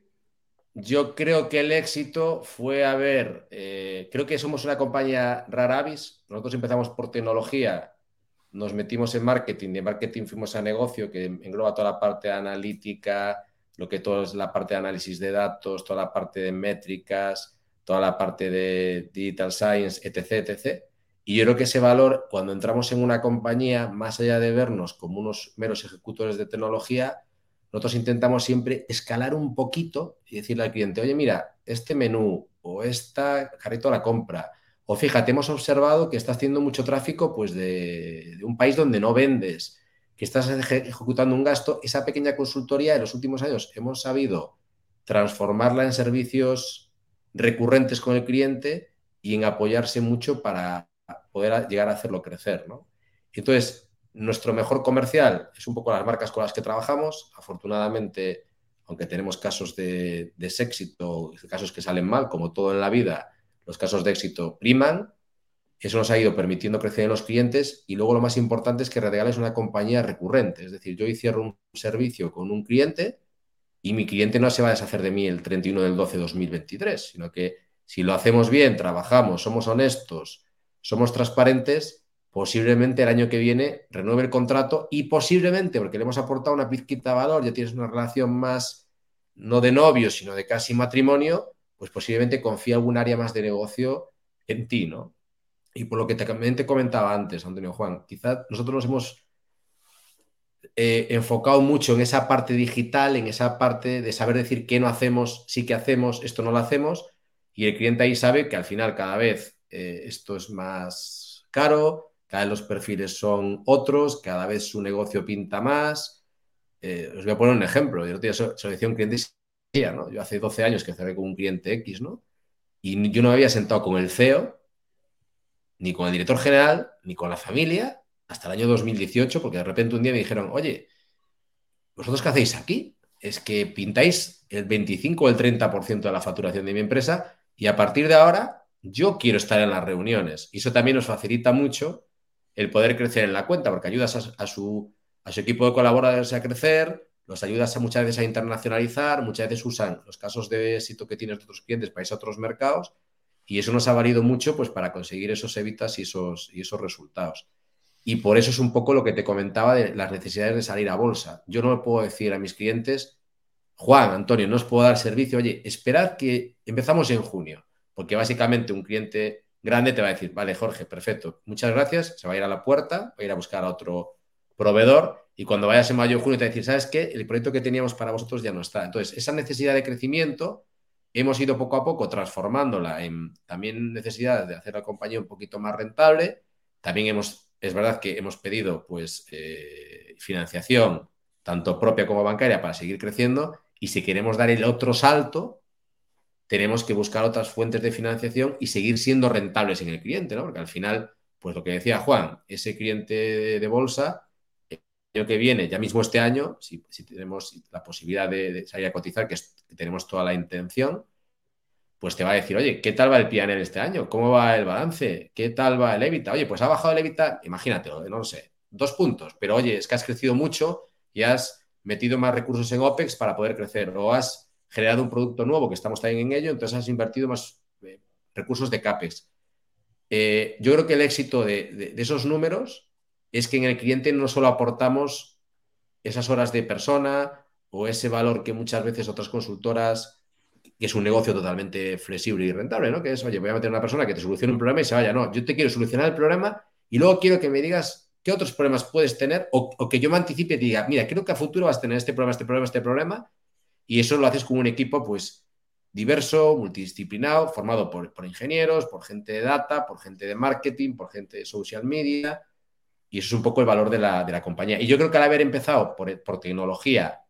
Yo creo que el éxito fue a ver. Eh, creo que somos una compañía raravis. Nosotros empezamos por tecnología, nos metimos en marketing, de marketing fuimos a negocio, que engloba toda la parte analítica, lo que todo es la parte de análisis de datos, toda la parte de métricas, toda la parte de digital science, etc, etc. Y yo creo que ese valor, cuando entramos en una compañía, más allá de vernos como unos meros ejecutores de tecnología, nosotros intentamos siempre escalar un poquito y decirle al cliente, oye, mira, este menú o esta carrito la compra, o fíjate, hemos observado que estás haciendo mucho tráfico pues, de, de un país donde no vendes, que estás ejecutando un gasto, esa pequeña consultoría en los últimos años hemos sabido transformarla en servicios recurrentes con el cliente y en apoyarse mucho para poder llegar a hacerlo crecer, ¿no? Entonces, nuestro mejor comercial es un poco las marcas con las que trabajamos. Afortunadamente, aunque tenemos casos de, éxito, casos que salen mal, como todo en la vida, los casos de éxito priman. Eso nos ha ido permitiendo crecer en los clientes y luego lo más importante es que Redegal es una compañía recurrente. Es decir, yo hoy un servicio con un cliente y mi cliente no se va a deshacer de mí el 31 del 12 de 2023, sino que si lo hacemos bien, trabajamos, somos honestos, somos transparentes, posiblemente el año que viene renueve el contrato y posiblemente, porque le hemos aportado una pizquita de valor, ya tienes una relación más, no de novio, sino de casi matrimonio, pues posiblemente confía algún área más de negocio en ti, ¿no? Y por lo que también te comentaba antes, Antonio Juan, quizás nosotros nos hemos eh, enfocado mucho en esa parte digital, en esa parte de saber decir qué no hacemos, sí que hacemos, esto no lo hacemos, y el cliente ahí sabe que al final cada vez eh, esto es más caro, cada vez los perfiles son otros, cada vez su negocio pinta más. Eh, os voy a poner un ejemplo. Yo se lo decía un cliente, ¿no? Yo hace 12 años que cerré con un cliente X, ¿no? Y yo no me había sentado con el CEO, ni con el director general, ni con la familia, hasta el año 2018, porque de repente un día me dijeron, oye, ¿vosotros qué hacéis aquí? Es que pintáis el 25 o el 30% de la facturación de mi empresa y a partir de ahora yo quiero estar en las reuniones. Y eso también nos facilita mucho el poder crecer en la cuenta, porque ayudas a, su, a su equipo de colaboradores a crecer, los ayudas a muchas veces a internacionalizar, muchas veces usan los casos de éxito que tienes de otros clientes para irse a otros mercados, y eso nos ha valido mucho pues, para conseguir esos evitas y esos, y esos resultados. Y por eso es un poco lo que te comentaba de las necesidades de salir a bolsa. Yo no puedo decir a mis clientes, Juan, Antonio, no os puedo dar servicio, oye, esperad que empezamos en junio porque básicamente un cliente grande te va a decir, vale, Jorge, perfecto, muchas gracias, se va a ir a la puerta, va a ir a buscar a otro proveedor y cuando vayas en mayo o junio te va a decir, ¿sabes qué? El proyecto que teníamos para vosotros ya no está. Entonces, esa necesidad de crecimiento hemos ido poco a poco transformándola en también necesidad de hacer la compañía un poquito más rentable. También hemos, es verdad que hemos pedido pues eh, financiación, tanto propia como bancaria, para seguir creciendo. Y si queremos dar el otro salto, tenemos que buscar otras fuentes de financiación y seguir siendo rentables en el cliente, ¿no? Porque al final, pues lo que decía Juan, ese cliente de bolsa, que viene, ya mismo este año, si, tenemos la posibilidad de, salir a cotizar, que, tenemos toda la intención, pues te va a decir, oye, ¿qué tal va el PNL este año? ¿Cómo va el balance? ¿Qué tal va el Evita? Oye, pues ha bajado el Evita, imagínatelo, no lo sé, dos puntos, pero oye, es que has crecido mucho y has metido más recursos en OPEX para poder crecer o has generado un producto nuevo que estamos también en ello, entonces has invertido más eh, recursos de CAPEX. Eh, yo creo que el éxito de, esos números es que en el cliente no solo aportamos esas horas de persona o ese valor que muchas veces otras consultoras, que es un negocio totalmente flexible y rentable, ¿no? Que es, oye, voy a meter a una persona que te solucione un problema y se vaya. No, yo te quiero solucionar el problema y luego quiero que me digas qué otros problemas puedes tener o, que yo me anticipe y diga, mira, creo que a futuro vas a tener este problema, este problema, este problema. Y eso lo haces con un equipo, pues, diverso, multidisciplinado, formado por, ingenieros, por gente de data, por gente de marketing, por gente de social media. Y eso es un poco el valor de la, compañía. Y yo creo que al haber empezado por, por, tecnología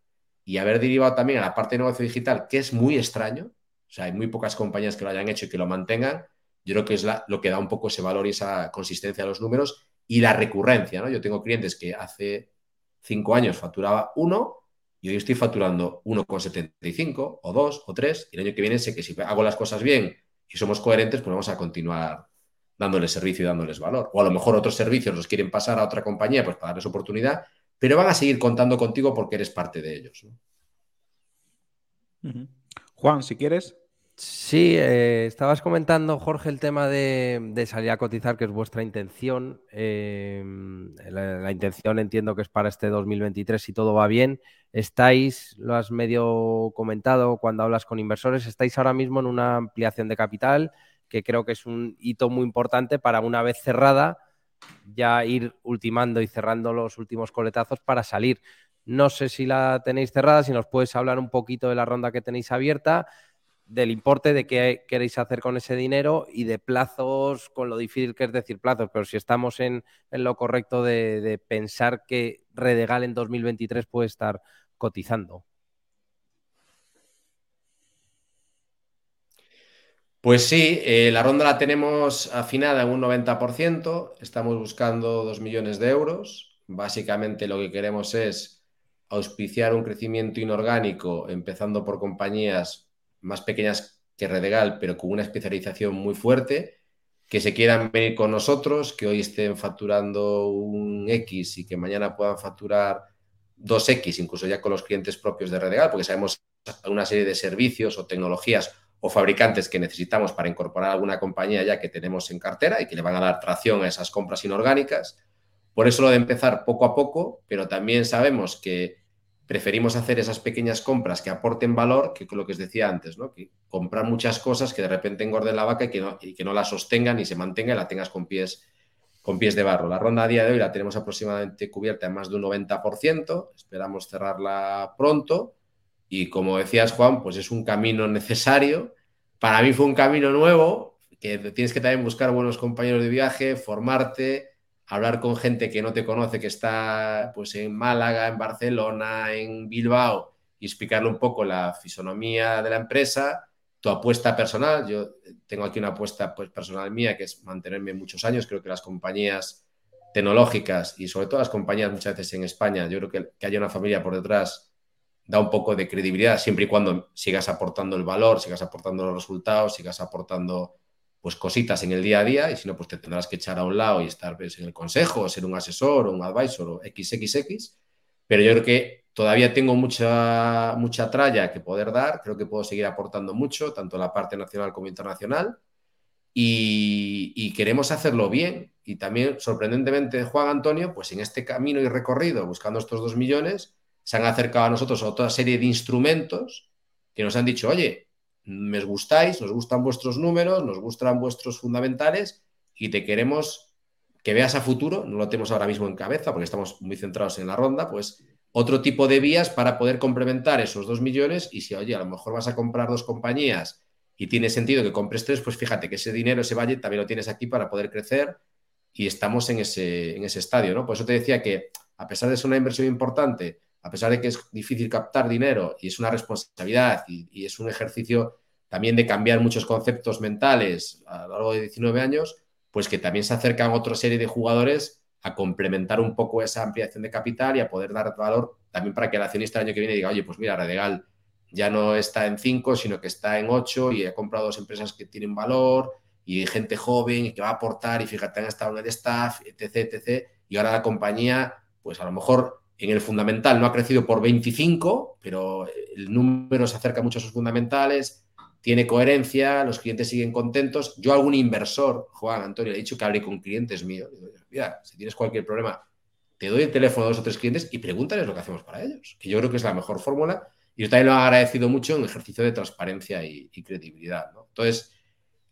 y haber derivado también a la parte de negocio digital, que es muy extraño, o sea, hay muy pocas compañías que lo hayan hecho y que lo mantengan, yo creo que es lo que da un poco ese valor y esa consistencia a los números y la recurrencia, ¿no? Yo tengo clientes que hace cinco años facturaba uno y hoy estoy facturando 1,75 o 2 o 3 y el año que viene sé que si hago las cosas bien y somos coherentes, pues vamos a continuar dándoles servicio y dándoles valor. O a lo mejor otros servicios los quieren pasar a otra compañía pues para darles oportunidad, pero van a seguir contando contigo porque eres parte de ellos. Juan, si quieres, Sí, eh, estabas comentando, Jorge, el tema de, salir a cotizar, que es vuestra intención. Em, la, intención entiendo que es para este 2023 si todo va bien. Estáis, lo has medio comentado cuando hablas con inversores, estáis ahora mismo en una ampliación de capital, que creo que es un hito muy importante para una vez cerrada, ya ir ultimando y cerrando los últimos coletazos para salir. No sé si la tenéis cerrada, si nos puedes hablar un poquito de la ronda que tenéis abierta del importe de qué queréis hacer con ese dinero y de plazos, con lo difícil que es decir plazos, pero si estamos en, lo correcto de, pensar que Redegal en 2023 puede estar cotizando. Pues sí, eh, la ronda la tenemos afinada en un 90%, estamos buscando 2 millones de euros. Básicamente lo que queremos es auspiciar un crecimiento inorgánico, empezando por compañías más pequeñas que Redegal, pero con una especialización muy fuerte, que se quieran venir con nosotros, que hoy estén facturando un X y que mañana puedan facturar 2X, incluso ya con los clientes propios de Redegal, porque sabemos una serie de servicios o tecnologías o fabricantes que necesitamos para incorporar alguna compañía ya que tenemos en cartera y que le van a dar tracción a esas compras inorgánicas. Por eso lo de empezar poco a poco, pero también sabemos que preferimos hacer esas pequeñas compras que aporten valor que lo que os decía antes, ¿no? Que comprar muchas cosas que de repente engorden la vaca y que no, y que no la sostengan y se mantenga y la tengas con pies, con pies de barro. La ronda a día de hoy la tenemos aproximadamente cubierta en más de un 90%, esperamos cerrarla pronto y como decías Juan, pues es un camino necesario. Para mí fue un camino nuevo, que tienes que también buscar buenos compañeros de viaje, formarte, hablar con gente que no te conoce, que está pues en Málaga, en Barcelona, en Bilbao, y explicarle un poco la fisonomía de la empresa, tu apuesta personal. Yo tengo aquí una apuesta pues, personal mía, que es mantenerme muchos años. Creo que las compañías tecnológicas y sobre todo las compañías muchas veces en España, yo creo que, que haya una familia por detrás da un poco de credibilidad siempre y cuando sigas aportando el valor, sigas aportando los resultados, sigas aportando pues cositas en el día a día y si no, pues te tendrás que echar a un lado y estar pues, en el consejo, ser un asesor o un advisor o XXX. Pero yo creo que todavía tengo mucha, mucha tralla que poder dar, creo que puedo seguir aportando mucho, tanto en la parte nacional como internacional. Y, queremos hacerlo bien. Y también, sorprendentemente, Juan Antonio, pues en este camino y recorrido, buscando estos dos millones, se han acercado a nosotros a otra serie de instrumentos que nos han dicho, oye, me gustáis, nos gustan vuestros números, nos gustan vuestros fundamentales y te queremos que veas a futuro, no lo tenemos ahora mismo en cabeza porque estamos muy centrados en la ronda, pues otro tipo de vías para poder complementar esos dos millones y si, oye, a lo mejor vas a comprar dos compañías y tiene sentido que compres tres, pues fíjate que ese dinero, ese valle también lo tienes aquí para poder crecer y estamos en ese, en ese estadio, ¿no? Por eso te decía que a pesar de ser una inversión importante, a pesar de que es difícil captar dinero y es una responsabilidad y, es un ejercicio también de cambiar muchos conceptos mentales a lo largo de 19 años, pues que también se acercan otra serie de jugadores a complementar un poco esa ampliación de capital y a poder dar valor también para que el accionista el año que viene diga, oye, pues mira, Redegal ya no está en 5, sino que está en 8 y he comprado dos empresas que tienen valor y hay gente joven y que va a aportar y fíjate, han estado en el staff, etc, etc. Y ahora la compañía, pues a lo mejor en el fundamental no ha crecido por 25, pero el número se acerca mucho a sus fundamentales, tiene coherencia, los clientes siguen contentos. Yo algún inversor, Juan Antonio, le he dicho que hable con clientes míos. Mira, si tienes cualquier problema, te doy el teléfono a dos o tres clientes y pregúntales lo que hacemos para ellos, que yo creo que es la mejor fórmula. Y yo también lo he agradecido mucho en ejercicio de transparencia y, credibilidad. Entonces,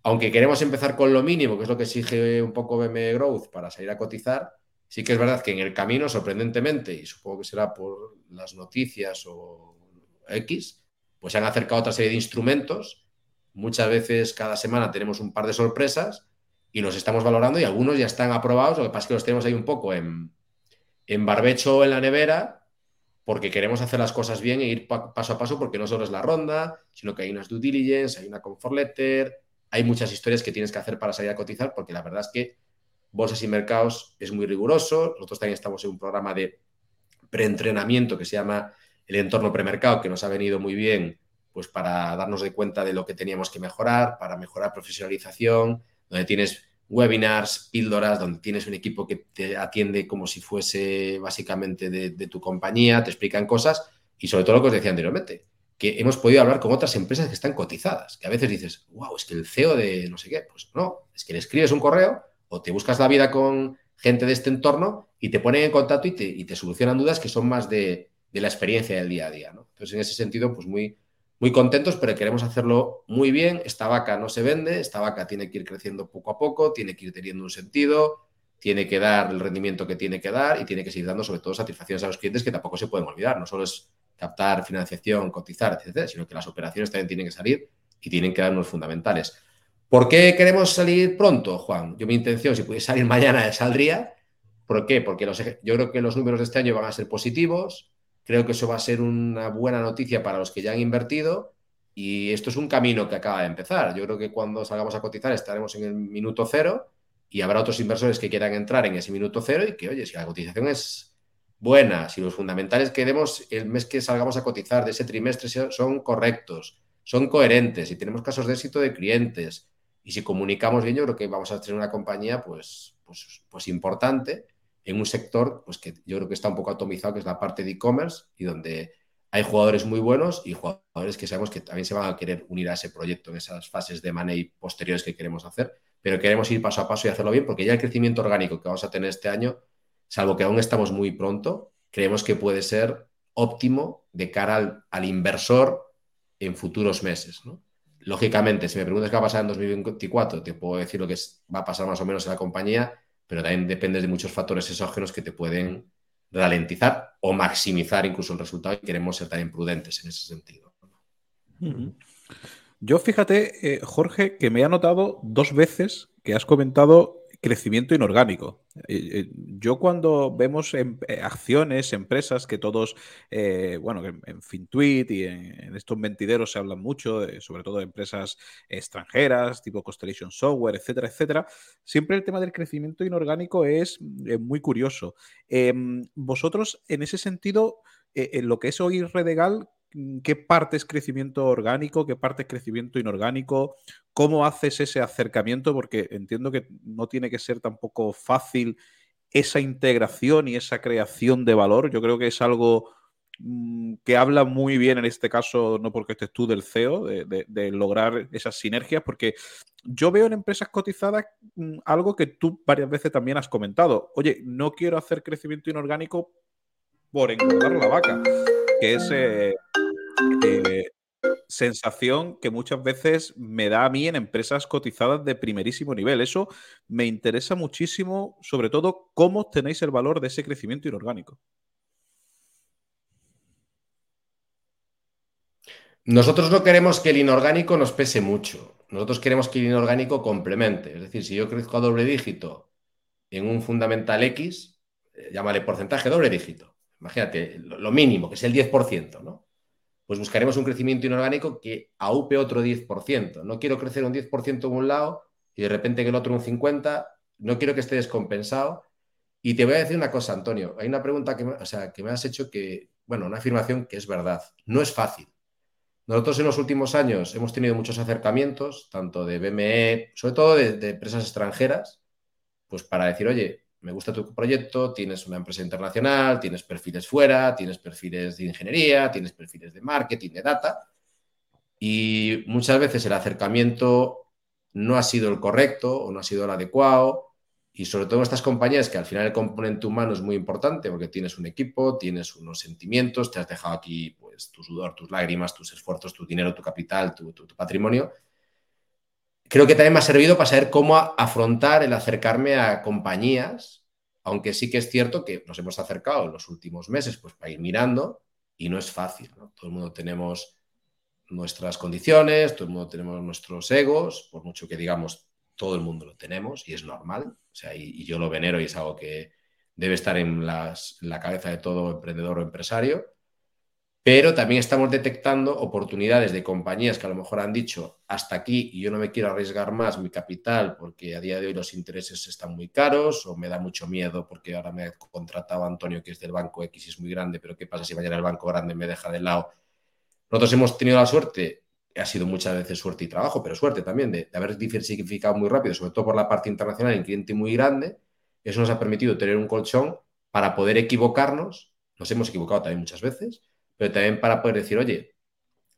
aunque queremos empezar con lo mínimo, que es lo que exige un poco BM Growth para salir a cotizar, sí que es verdad que en el camino, sorprendentemente, y supongo que será por las noticias o X, pues se han acercado otra serie de instrumentos. Muchas veces cada semana tenemos un par de sorpresas y los estamos valorando y algunos ya están aprobados, lo que pasa es que los tenemos ahí un poco en, en barbecho en la nevera porque queremos hacer las cosas bien e ir paso a paso porque no solo es la ronda, sino que hay unas due diligence, hay una comfort letter, hay muchas historias que tienes que hacer para salir a cotizar, porque la verdad es que bolsas y mercados es muy riguroso. Nosotros también estamos en un programa de preentrenamiento que se llama el entorno premercado, que nos ha venido muy bien pues para darnos de cuenta de lo que teníamos que mejorar, para mejorar profesionalización, donde tienes webinars, píldoras, donde tienes un equipo que te atiende como si fuese básicamente de, de tu compañía, te explican cosas y sobre todo lo que os decía anteriormente, que hemos podido hablar con otras empresas que están cotizadas, que a veces dices, wow, es que el CEO de no sé qué, pues no, es que le escribes un correo o te buscas la vida con gente de este entorno y te ponen en contacto y te, y te solucionan dudas que son más de, de, la experiencia del día a día. ¿no? Entonces, en ese sentido, pues muy, muy contentos, pero queremos hacerlo muy bien. Esta vaca no se vende, esta vaca tiene que ir creciendo poco a poco, tiene que ir teniendo un sentido, tiene que dar el rendimiento que tiene que dar y tiene que seguir dando sobre todo satisfacciones a los clientes que tampoco se pueden olvidar. No solo es captar financiación, cotizar, etcétera, sino que las operaciones también tienen que salir y tienen que dar unos fundamentales. ¿Por qué queremos salir pronto, Juan? Yo mi intención, si pudiese salir mañana, saldría. ¿Por qué? Porque yo creo que los números de este año van a ser positivos. Creo que eso va a ser una buena noticia para los que ya han invertido. Y esto es un camino que acaba de empezar. Yo creo que cuando salgamos a cotizar estaremos en el minuto cero y habrá otros inversores que quieran entrar en ese minuto cero y que, oye, si la cotización es buena, si los fundamentales que demos el mes que salgamos a cotizar de ese trimestre son correctos, son coherentes y tenemos casos de éxito de clientes y si comunicamos bien, yo creo que vamos a tener una compañía pues, pues, pues importante en un sector pues que yo creo que está un poco atomizado, que es la parte de e-commerce y donde hay jugadores muy buenos y jugadores que sabemos que también se van a querer unir a ese proyecto en esas fases de money posteriores que queremos hacer, pero queremos ir paso a paso y hacerlo bien porque ya el crecimiento orgánico que vamos a tener este año salvo que aún estamos muy pronto, creemos que puede ser óptimo de cara al, inversor en futuros meses. Lógicamente, si me preguntas qué va a pasar en 2024, te puedo decir lo que va a pasar más o menos en la compañía, pero también depende de muchos factores exógenos que te pueden ralentizar o maximizar incluso el resultado y queremos ser también prudentes en ese sentido. Yo fíjate, eh, Jorge, que me he notado dos veces que has comentado crecimiento inorgánico. Eh, eh, yo cuando vemos en, eh, acciones, empresas que todos, bueno, en, FinTweet y en, estos mentideros se hablan mucho, sobre todo de empresas extranjeras, tipo Constellation Software, etcétera, etcétera, siempre el tema del crecimiento inorgánico es muy curioso. Em, vosotros, en ese sentido, en lo que es hoy Redegal, qué parte es crecimiento orgánico, qué parte es crecimiento inorgánico, cómo haces ese acercamiento, porque entiendo que no tiene que ser tampoco fácil esa integración y esa creación de valor. Yo creo que es algo mm, que habla muy bien en este caso, no porque estés tú del CEO, de, lograr esas sinergias, porque yo veo en empresas cotizadas mm, algo que tú varias veces también has comentado. Oye, no quiero hacer crecimiento inorgánico por engordar la vaca, que es... Eh, eh, sensación que muchas veces me da a mí en empresas cotizadas de primerísimo nivel. Eso me interesa muchísimo, sobre todo, cómo tenéis el valor de ese crecimiento inorgánico. Nosotros no queremos que el inorgánico nos pese mucho. Nosotros queremos que el inorgánico complemente. Es decir, si yo crezco a doble dígito en un fundamental X, eh, llámale porcentaje doble dígito. Imagínate, lo mínimo, que es el 10%, ¿no? Pues buscaremos un crecimiento inorgánico que aupe otro 10%. No quiero crecer un 10% en un lado y de repente en el otro un 50%. No quiero que esté descompensado. Y te voy a decir una cosa, Antonio. Hay una pregunta que me, o sea, que me has hecho que, bueno, una afirmación que es verdad. No es fácil. Nosotros en los últimos años hemos tenido muchos acercamientos, tanto de BME, sobre todo de, de empresas extranjeras, pues para decir, oye, me gusta tu proyecto, tienes una empresa internacional, tienes perfiles fuera, tienes perfiles de ingeniería, tienes perfiles de marketing, de data. Y muchas veces el acercamiento no ha sido el correcto o no ha sido el adecuado. Y sobre todo en estas compañías que al final el componente humano es muy importante porque tienes un equipo, tienes unos sentimientos, te has dejado aquí pues, tu sudor, tus lágrimas, tus esfuerzos, tu dinero, tu capital, tu, patrimonio. Creo que también me ha servido para saber cómo afrontar el acercarme a compañías, aunque sí que es cierto que nos hemos acercado en los últimos meses pues, para ir mirando y no es fácil. Todo el mundo tenemos nuestras condiciones, todo el mundo tenemos nuestros egos, por mucho que digamos, todo el mundo lo tenemos y es normal. O sea, y, y yo lo venero y es algo que debe estar en, las, en la cabeza de todo emprendedor o empresario. Pero también estamos detectando oportunidades de compañías que a lo mejor han dicho hasta aquí y yo no me quiero arriesgar más mi capital porque a día de hoy los intereses están muy caros o me da mucho miedo porque ahora me ha contratado Antonio que es del banco X y es muy grande, pero ¿qué pasa si mañana el banco grande me deja de lado? Nosotros hemos tenido la suerte, ha sido muchas veces suerte y trabajo, pero suerte también de, haber diversificado muy rápido, sobre todo por la parte internacional en cliente muy grande. Eso nos ha permitido tener un colchón para poder equivocarnos. Nos hemos equivocado también muchas veces pero también para poder decir, oye,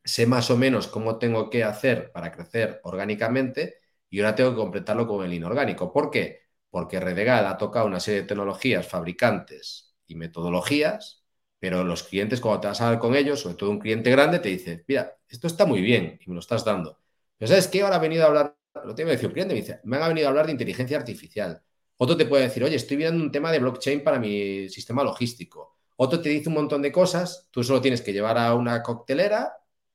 sé más o menos cómo tengo que hacer para crecer orgánicamente y ahora tengo que completarlo con el inorgánico. ¿Por qué? Porque Redegal ha tocado una serie de tecnologías, fabricantes y metodologías, pero los clientes, cuando te vas a hablar con ellos, sobre todo un cliente grande, te dice, mira, esto está muy bien y me lo estás dando. Pero ¿sabes qué? Ahora ha venido a hablar, lo tengo que decir, un cliente me dice, me han venido a hablar de inteligencia artificial. Otro te puede decir, oye, estoy viendo un tema de blockchain para mi sistema logístico. Otro te dice un montón de cosas, tú solo tienes que llevar a una coctelera,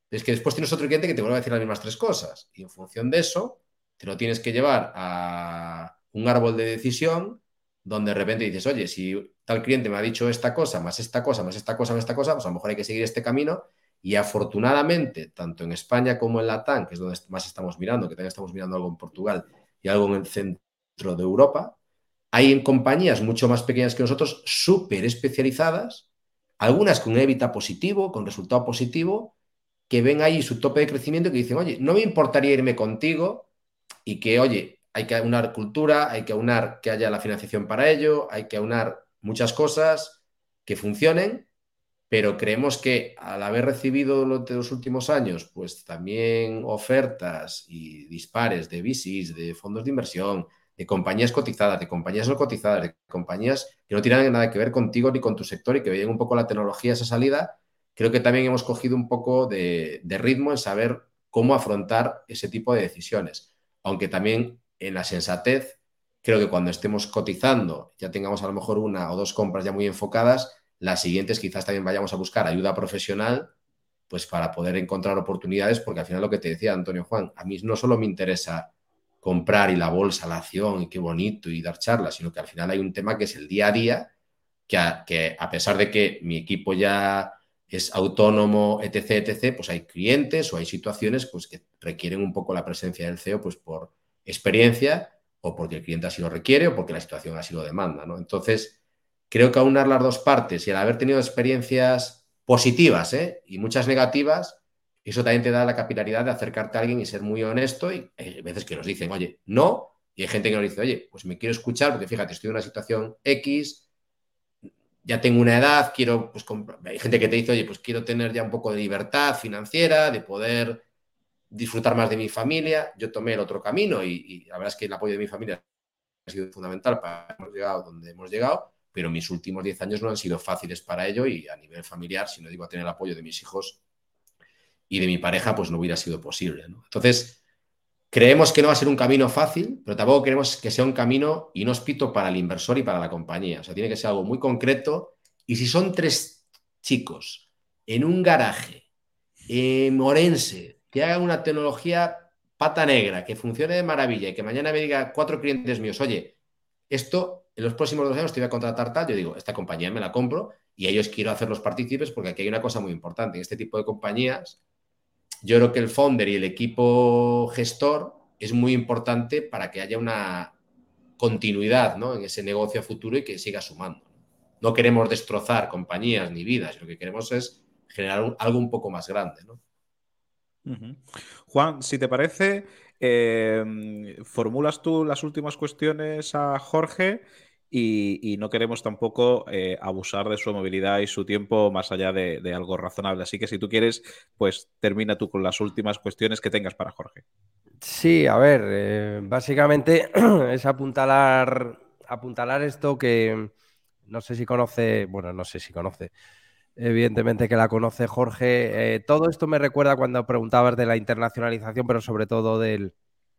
es que después tienes otro cliente que te vuelve a decir las mismas tres cosas. Y en función de eso, te lo tienes que llevar a un árbol de decisión donde de repente dices, oye, si tal cliente me ha dicho esta cosa, más esta cosa, más esta cosa, más esta cosa, pues a lo mejor hay que seguir este camino. Y afortunadamente, tanto en España como en Latam, que es donde más estamos mirando, que también estamos mirando algo en Portugal y algo en el centro de Europa, hay en compañías mucho más pequeñas que nosotros, súper especializadas, algunas con EBITDA positivo, con resultado positivo, que ven ahí su tope de crecimiento y que dicen, oye, no me importaría irme contigo y que, oye, hay que aunar cultura, hay que aunar que haya la financiación para ello, hay que aunar muchas cosas que funcionen, pero creemos que al haber recibido durante los últimos años, pues también ofertas y dispares de VCs, de fondos de inversión, de compañías cotizadas, de compañías no cotizadas, de compañías que no tienen nada que ver contigo ni con tu sector y que veían un poco la tecnología esa salida, creo que también hemos cogido un poco de, de, ritmo en saber cómo afrontar ese tipo de decisiones. Aunque también en la sensatez, creo que cuando estemos cotizando, ya tengamos a lo mejor una o dos compras ya muy enfocadas, las siguientes quizás también vayamos a buscar ayuda profesional pues para poder encontrar oportunidades, porque al final lo que te decía Antonio Juan, a mí no solo me interesa comprar y la bolsa, la acción y qué bonito y dar charlas, sino que al final hay un tema que es el día a día, que a, que a pesar de que mi equipo ya es autónomo, etc., etc., pues hay clientes o hay situaciones pues, que requieren un poco la presencia del CEO pues, por experiencia o porque el cliente así lo requiere o porque la situación así lo demanda. ¿no? Entonces, creo que aunar las dos partes y al haber tenido experiencias positivas ¿eh? y muchas negativas, eso también te da la capilaridad de acercarte a alguien y ser muy honesto. Y hay veces que nos dicen, oye, no. Y hay gente que nos dice, oye, pues me quiero escuchar porque fíjate, estoy en una situación X, ya tengo una edad, quiero, pues hay gente que te dice, oye, pues quiero tener ya un poco de libertad financiera, de poder disfrutar más de mi familia. Yo tomé el otro camino y, la verdad es que el apoyo de mi familia ha sido fundamental para hemos llegado donde hemos llegado, pero mis últimos 10 años no han sido fáciles para ello y a nivel familiar, si no digo a tener el apoyo de mis hijos, y de mi pareja, pues no hubiera sido posible. Entonces, creemos que no va a ser un camino fácil, pero tampoco queremos que sea un camino inhóspito para el inversor y para la compañía. O sea, tiene que ser algo muy concreto. Y si son tres chicos en un garaje en que hagan una tecnología pata negra, que funcione de maravilla y que mañana me diga cuatro clientes míos, oye, esto en los próximos dos años te voy a contratar tal, yo digo, esta compañía me la compro y ellos quiero hacerlos partícipes porque aquí hay una cosa muy importante. En este tipo de compañías yo creo que el founder y el equipo gestor es muy importante para que haya una continuidad ¿no? en ese negocio a futuro y que siga sumando. No queremos destrozar compañías ni vidas, lo que queremos es generar algo un poco más grande. ¿no? Juan, si te parece, eh, formulas tú las últimas cuestiones a Jorge y, no queremos tampoco eh, abusar de su movilidad y su tiempo más allá de, algo razonable. Así que si tú quieres, pues termina tú con las últimas cuestiones que tengas para Jorge. Sí, a ver, eh, básicamente es apuntalar, apuntalar esto que no sé si conoce, bueno, no sé si conoce, evidentemente que la conoce Jorge. Eh, todo esto me recuerda cuando preguntabas de la internacionalización, pero sobre todo de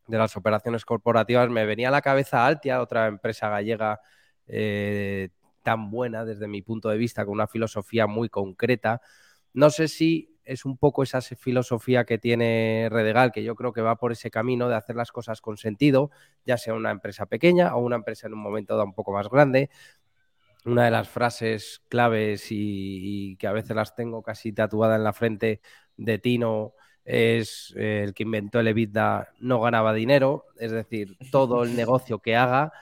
las operaciones corporativas. Me venía a la cabeza Altia, otra empresa gallega eh, tan buena desde mi punto de vista, con una filosofía muy concreta. No sé si es un poco esa filosofía que tiene Redegal, que yo creo que va por ese camino de hacer las cosas con sentido, ya sea una empresa pequeña o una empresa en un momento un poco más grande. Una de las frases claves y, que a veces las tengo casi tatuada en la frente de Tino es eh, el que inventó el EBITDA no ganaba dinero, es decir, todo el negocio que haga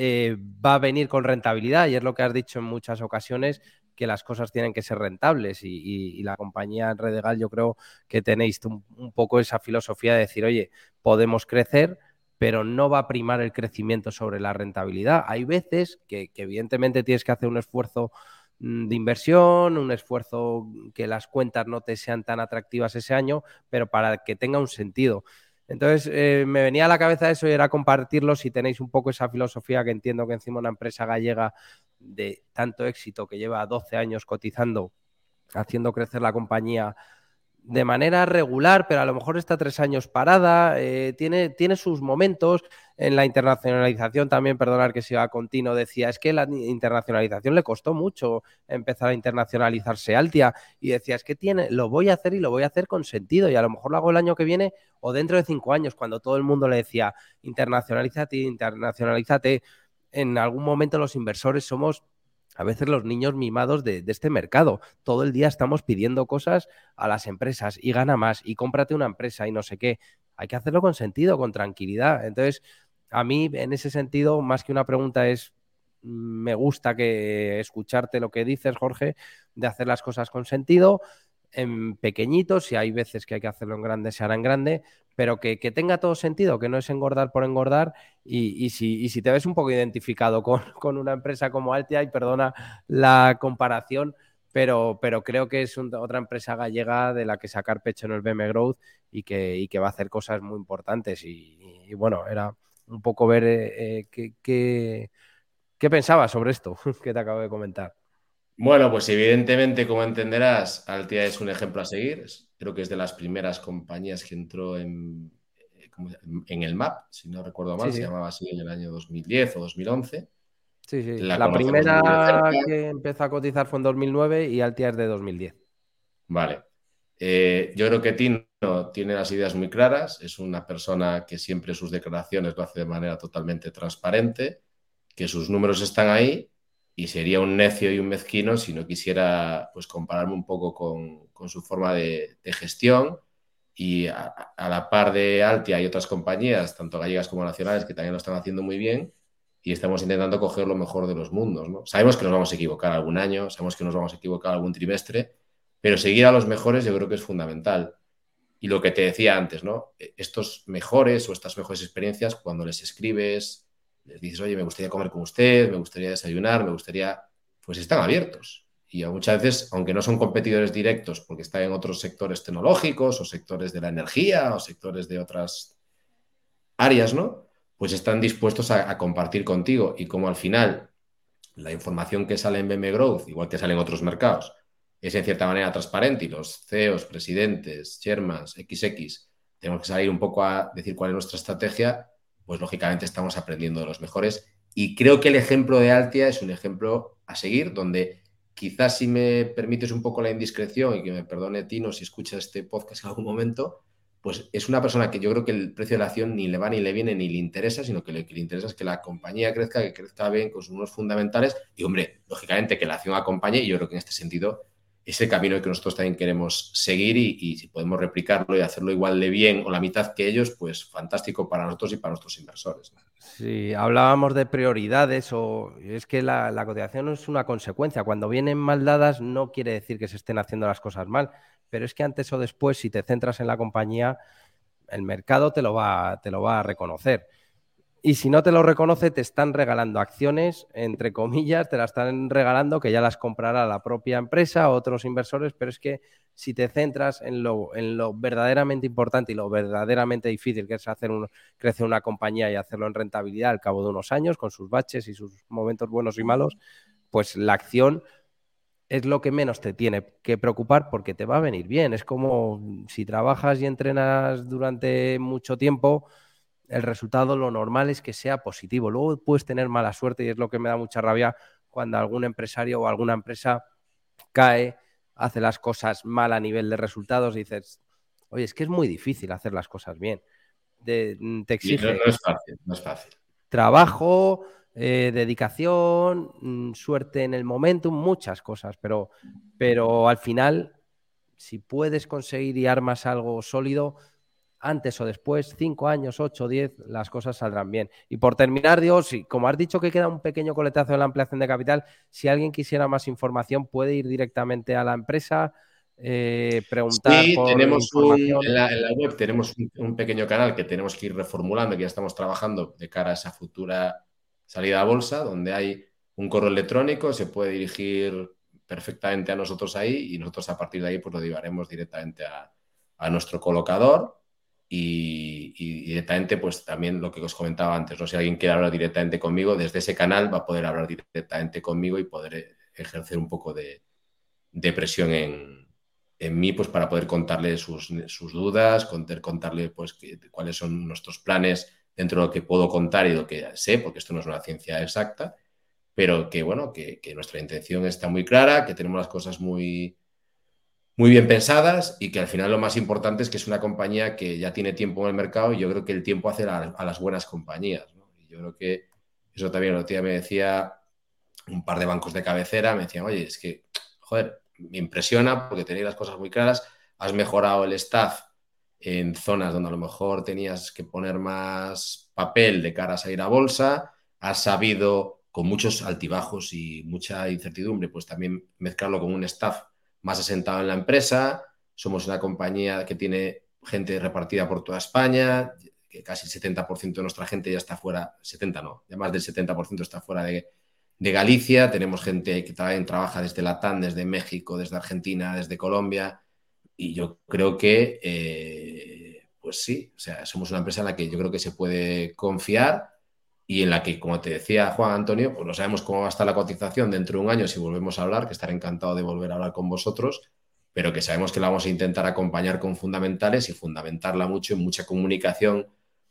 eh, va a venir con rentabilidad y es lo que has dicho en muchas ocasiones que las cosas tienen que ser rentables y, la compañía Redegal yo creo que tenéis un, poco esa filosofía de decir, oye, podemos crecer, pero no va a primar el crecimiento sobre la rentabilidad. Hay veces que, evidentemente tienes que hacer un esfuerzo mm, de inversión, un esfuerzo que las cuentas no te sean tan atractivas ese año, pero para que tenga un sentido. Entonces, eh, me venía a la cabeza eso y era compartirlo si tenéis un poco esa filosofía que entiendo que encima una empresa gallega de tanto éxito que lleva 12 años cotizando, haciendo crecer la compañía de manera regular, pero a lo mejor está tres años parada, eh, tiene, tiene sus momentos. En la internacionalización también, perdonar que siga continuo, decía, es que la internacionalización le costó mucho empezar a internacionalizarse Altia y decía, es que tiene, lo voy a hacer y lo voy a hacer con sentido y a lo mejor lo hago el año que viene o dentro de cinco años, cuando todo el mundo le decía, internacionalízate, internacionalízate. En algún momento los inversores somos a veces los niños mimados de, este mercado. Todo el día estamos pidiendo cosas a las empresas y gana más y cómprate una empresa y no sé qué. Hay que hacerlo con sentido, con tranquilidad. Entonces, a mí en ese sentido, más que una pregunta es, me gusta que escucharte lo que dices, Jorge, de hacer las cosas con sentido, en pequeñitos, y hay veces que hay que hacerlo en grande, se hará en grande, pero que, tenga todo sentido, que no es engordar por engordar. Y, si, si, te ves un poco identificado con, una empresa como Altia, y perdona la comparación, pero, pero creo que es otra empresa gallega de la que sacar pecho en el BM Growth y que, que va a hacer cosas muy importantes. Y, bueno, era un poco ver eh, eh, qué, qué pensabas sobre esto que te acabo de comentar. Bueno, pues evidentemente, como entenderás, Altia es un ejemplo a seguir. Creo que es de las primeras compañías que entró en, en el MAP, si no recuerdo mal, se llamaba así en el año 2010 o 2011. Sí, sí. La, primera que empezó a cotizar fue en 2009 y Altia es de 2010. Vale. Eh, yo creo que Tino tiene las ideas muy claras, es una persona que siempre sus declaraciones lo hace de manera totalmente transparente, que sus números están ahí y sería un necio y un mezquino si no quisiera pues, compararme un poco con, su forma de, gestión y a, la par de Altia hay otras compañías, tanto gallegas como nacionales, que también lo están haciendo muy bien y estamos intentando coger lo mejor de los mundos. ¿no? Sabemos que nos vamos a equivocar algún año, sabemos que nos vamos a equivocar algún trimestre, pero seguir a los mejores yo creo que es fundamental. Y lo que te decía antes, ¿no? Estos mejores o estas mejores experiencias, cuando les escribes, les dices, oye, me gustaría comer con usted, me gustaría desayunar, me gustaría, pues están abiertos. Y muchas veces, aunque no son competidores directos porque están en otros sectores tecnológicos o sectores de la energía o sectores de otras áreas, ¿no? Pues están dispuestos a, compartir contigo. Y como al final la información que sale en BM Growth, igual que sale en otros mercados, es en cierta manera transparente y los CEOs, presidentes, chairmans, XX, tenemos que salir un poco a decir cuál es nuestra estrategia, pues lógicamente estamos aprendiendo de los mejores. Y creo que el ejemplo de Altia es un ejemplo a seguir, donde quizás si me permites un poco la indiscreción y que me perdone Tino si escucha este podcast en algún momento, pues es una persona que yo creo que el precio de la acción ni le va ni le viene ni le interesa, sino que lo que le interesa es que la compañía crezca, que crezca bien con sus números fundamentales y, hombre, lógicamente que la acción acompañe y yo creo que en este sentido ese camino que nosotros también queremos seguir y, si podemos replicarlo y hacerlo igual de bien o la mitad que ellos, pues fantástico para nosotros y para nuestros inversores. Sí, hablábamos de prioridades o es que la, la cotización es una consecuencia. Cuando vienen mal dadas no quiere decir que se estén haciendo las cosas mal, pero es que antes o después, si te centras en la compañía, el mercado te lo va, te lo va a reconocer. Y si no te lo reconoce, te están regalando acciones, entre comillas, te las están regalando que ya las comprará la propia empresa, otros inversores, pero es que si te centras en lo, en lo verdaderamente importante y lo verdaderamente difícil que es hacer crecer una compañía y hacerlo en rentabilidad al cabo de unos años, con sus baches y sus momentos buenos y malos, pues la acción es lo que menos te tiene que preocupar porque te va a venir bien. Es como si trabajas y entrenas durante mucho tiempo, el resultado lo normal es que sea positivo. Luego puedes tener mala suerte y es lo que me da mucha rabia cuando algún empresario o alguna empresa cae hace las cosas mal a nivel de resultados y dices, oye, es que es muy difícil hacer las cosas bien. Mm, te exige. No, es fácil, no es fácil. Trabajo, eh, dedicación, mm, suerte en el momentum, muchas cosas, pero, pero al final, si puedes conseguir y armas algo sólido, antes o después, cinco años, ocho, diez, las cosas saldrán bien. Y por terminar, Dios, como has dicho que queda un pequeño coletazo en la ampliación de capital, si alguien quisiera más información, puede ir directamente a la empresa, eh, preguntar. Sí, tenemos en, la, web tenemos un, pequeño canal que tenemos que ir reformulando, que ya estamos trabajando de cara a esa futura salida a bolsa, donde hay un correo electrónico, se puede dirigir perfectamente a nosotros ahí y nosotros a partir de ahí pues lo llevaremos directamente a, a nuestro colocador y, directamente, pues también lo que os comentaba antes, ¿no? si alguien quiere hablar directamente conmigo, desde ese canal va a poder hablar directamente conmigo y poder ejercer un poco de, presión en, mí, pues para poder contarle sus, dudas, contarle pues cuáles son nuestros planes dentro de lo que puedo contar y lo que sé, porque esto no es una ciencia exacta, pero que bueno, que nuestra intención está muy clara, que tenemos las cosas muy, muy bien pensadas y que al final lo más importante es que es una compañía que ya tiene tiempo en el mercado y yo creo que el tiempo hace a, las buenas compañías. Y yo creo que eso también lo otro me decía un par de bancos de cabecera, me decían, oye, es que, joder, me impresiona porque tenéis las cosas muy claras, has mejorado el staff en zonas donde a lo mejor tenías que poner más papel de cara a salir a bolsa, has sabido con muchos altibajos y mucha incertidumbre, pues también mezclarlo con un staff más asentado en la empresa. Somos una compañía que tiene gente repartida por toda España, que casi el 70% de nuestra gente ya está fuera, 70 no, ya más del 70% está fuera de, Galicia. Tenemos gente que también trabaja desde Latam, desde México, desde Argentina, desde Colombia. Y yo creo que, eh, pues sí, o sea, somos una empresa en la que yo creo que se puede confiar y en la que, como te decía Juan Antonio, pues no sabemos cómo va a estar la cotización dentro de un año si volvemos a hablar, que estaré encantado de volver a hablar con vosotros, pero que sabemos que la vamos a intentar acompañar con fundamentales y fundamentarla mucho en mucha comunicación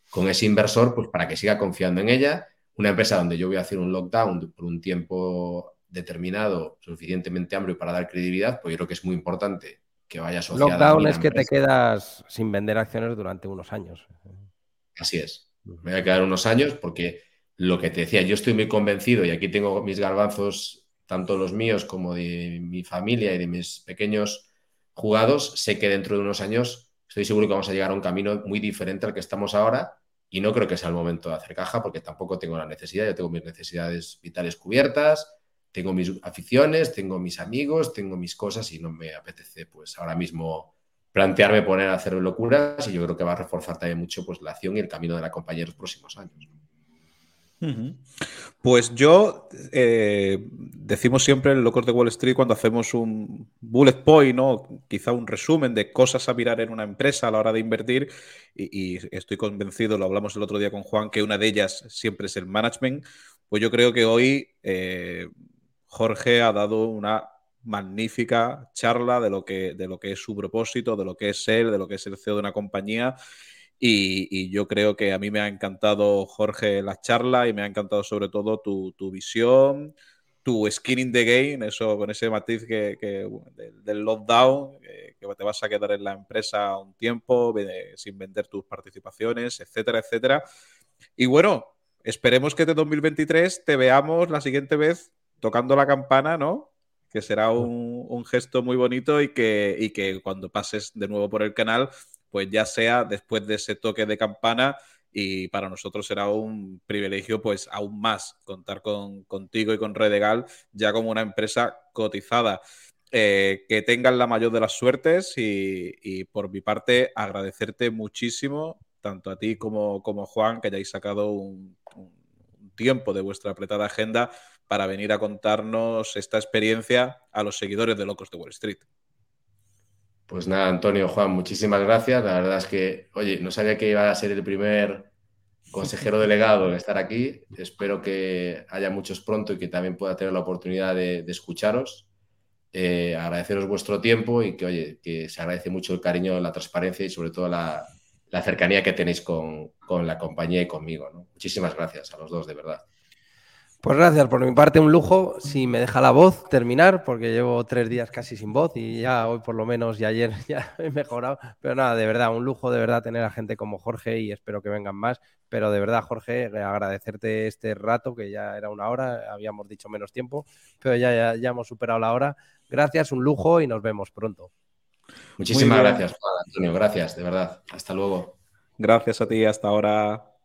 con ese inversor, pues para que siga confiando en ella. Una empresa donde yo voy a hacer un lockdown por un tiempo determinado, suficientemente amplio para dar credibilidad, pues yo creo que es muy importante que vaya asociada. Lockdown es que te quedas sin vender acciones durante unos años. Así es. Me voy a quedar unos años porque lo que te decía, yo estoy muy convencido y aquí tengo mis garbanzos, tanto los míos como de mi familia y de mis pequeños jugados, sé que dentro de unos años estoy seguro que vamos a llegar a un camino muy diferente al que estamos ahora y no creo que sea el momento de hacer caja porque tampoco tengo la necesidad, yo tengo mis necesidades vitales cubiertas, tengo mis aficiones, tengo mis amigos, tengo mis cosas y no me apetece pues ahora mismo plantearme poner a hacer locuras y yo creo que va a reforzar también mucho pues la acción y el camino de la compañía en los próximos años. Pues yo, eh, decimos siempre en Locos de Wall Street cuando hacemos un bullet point, ¿no? quizá un resumen de cosas a mirar en una empresa a la hora de invertir, y, estoy convencido, lo hablamos el otro día con Juan, que una de ellas siempre es el management, pues yo creo que hoy eh, Jorge ha dado una magnífica charla de lo, que, de lo que es su propósito, de lo que es él, de lo que es el CEO de una compañía y, yo creo que a mí me ha encantado, Jorge, la charla y me ha encantado sobre todo tu, visión, tu skin in the game, eso con ese matiz que, del, lockdown, que, te vas a quedar en la empresa un tiempo sin vender tus participaciones, etcétera, etcétera. Y bueno, esperemos que de 2023 te veamos la siguiente vez tocando la campana, ¿no? Que será un, gesto muy bonito y que, y que cuando pases de nuevo por el canal pues ya sea después de ese toque de campana y para nosotros será un privilegio, pues aún más, contar con, contigo y con Redegal ya como una empresa cotizada. Eh, que tengan la mayor de las suertes y, por mi parte agradecerte muchísimo, tanto a ti como, como Juan, que hayáis sacado un, tiempo de vuestra apretada agenda para venir a contarnos esta experiencia a los seguidores de Locos de Wall Street. Pues nada, Antonio, Juan, muchísimas gracias. La verdad es que, oye, no sabía que iba a ser el primer consejero delegado en estar aquí. Espero que haya muchos pronto y que también pueda tener la oportunidad de, escucharos. Eh, agradeceros vuestro tiempo y que, oye, que se agradece mucho el cariño, la transparencia y sobre todo la, cercanía que tenéis con, la compañía y conmigo. Muchísimas gracias a los dos, de verdad. Pues gracias, por mi parte un lujo, si me deja la voz terminar, porque llevo tres días casi sin voz y ya hoy por lo menos y ayer ya he mejorado, pero nada, de verdad, un lujo de verdad tener a gente como Jorge y espero que vengan más, pero de verdad Jorge, agradecerte este rato, que ya era una hora, habíamos dicho menos tiempo, pero ya, ya, hemos superado la hora. Gracias, un lujo y nos vemos pronto. Muchísimas gracias, Juan Antonio, gracias, de verdad. Hasta luego. Gracias a ti, hasta ahora.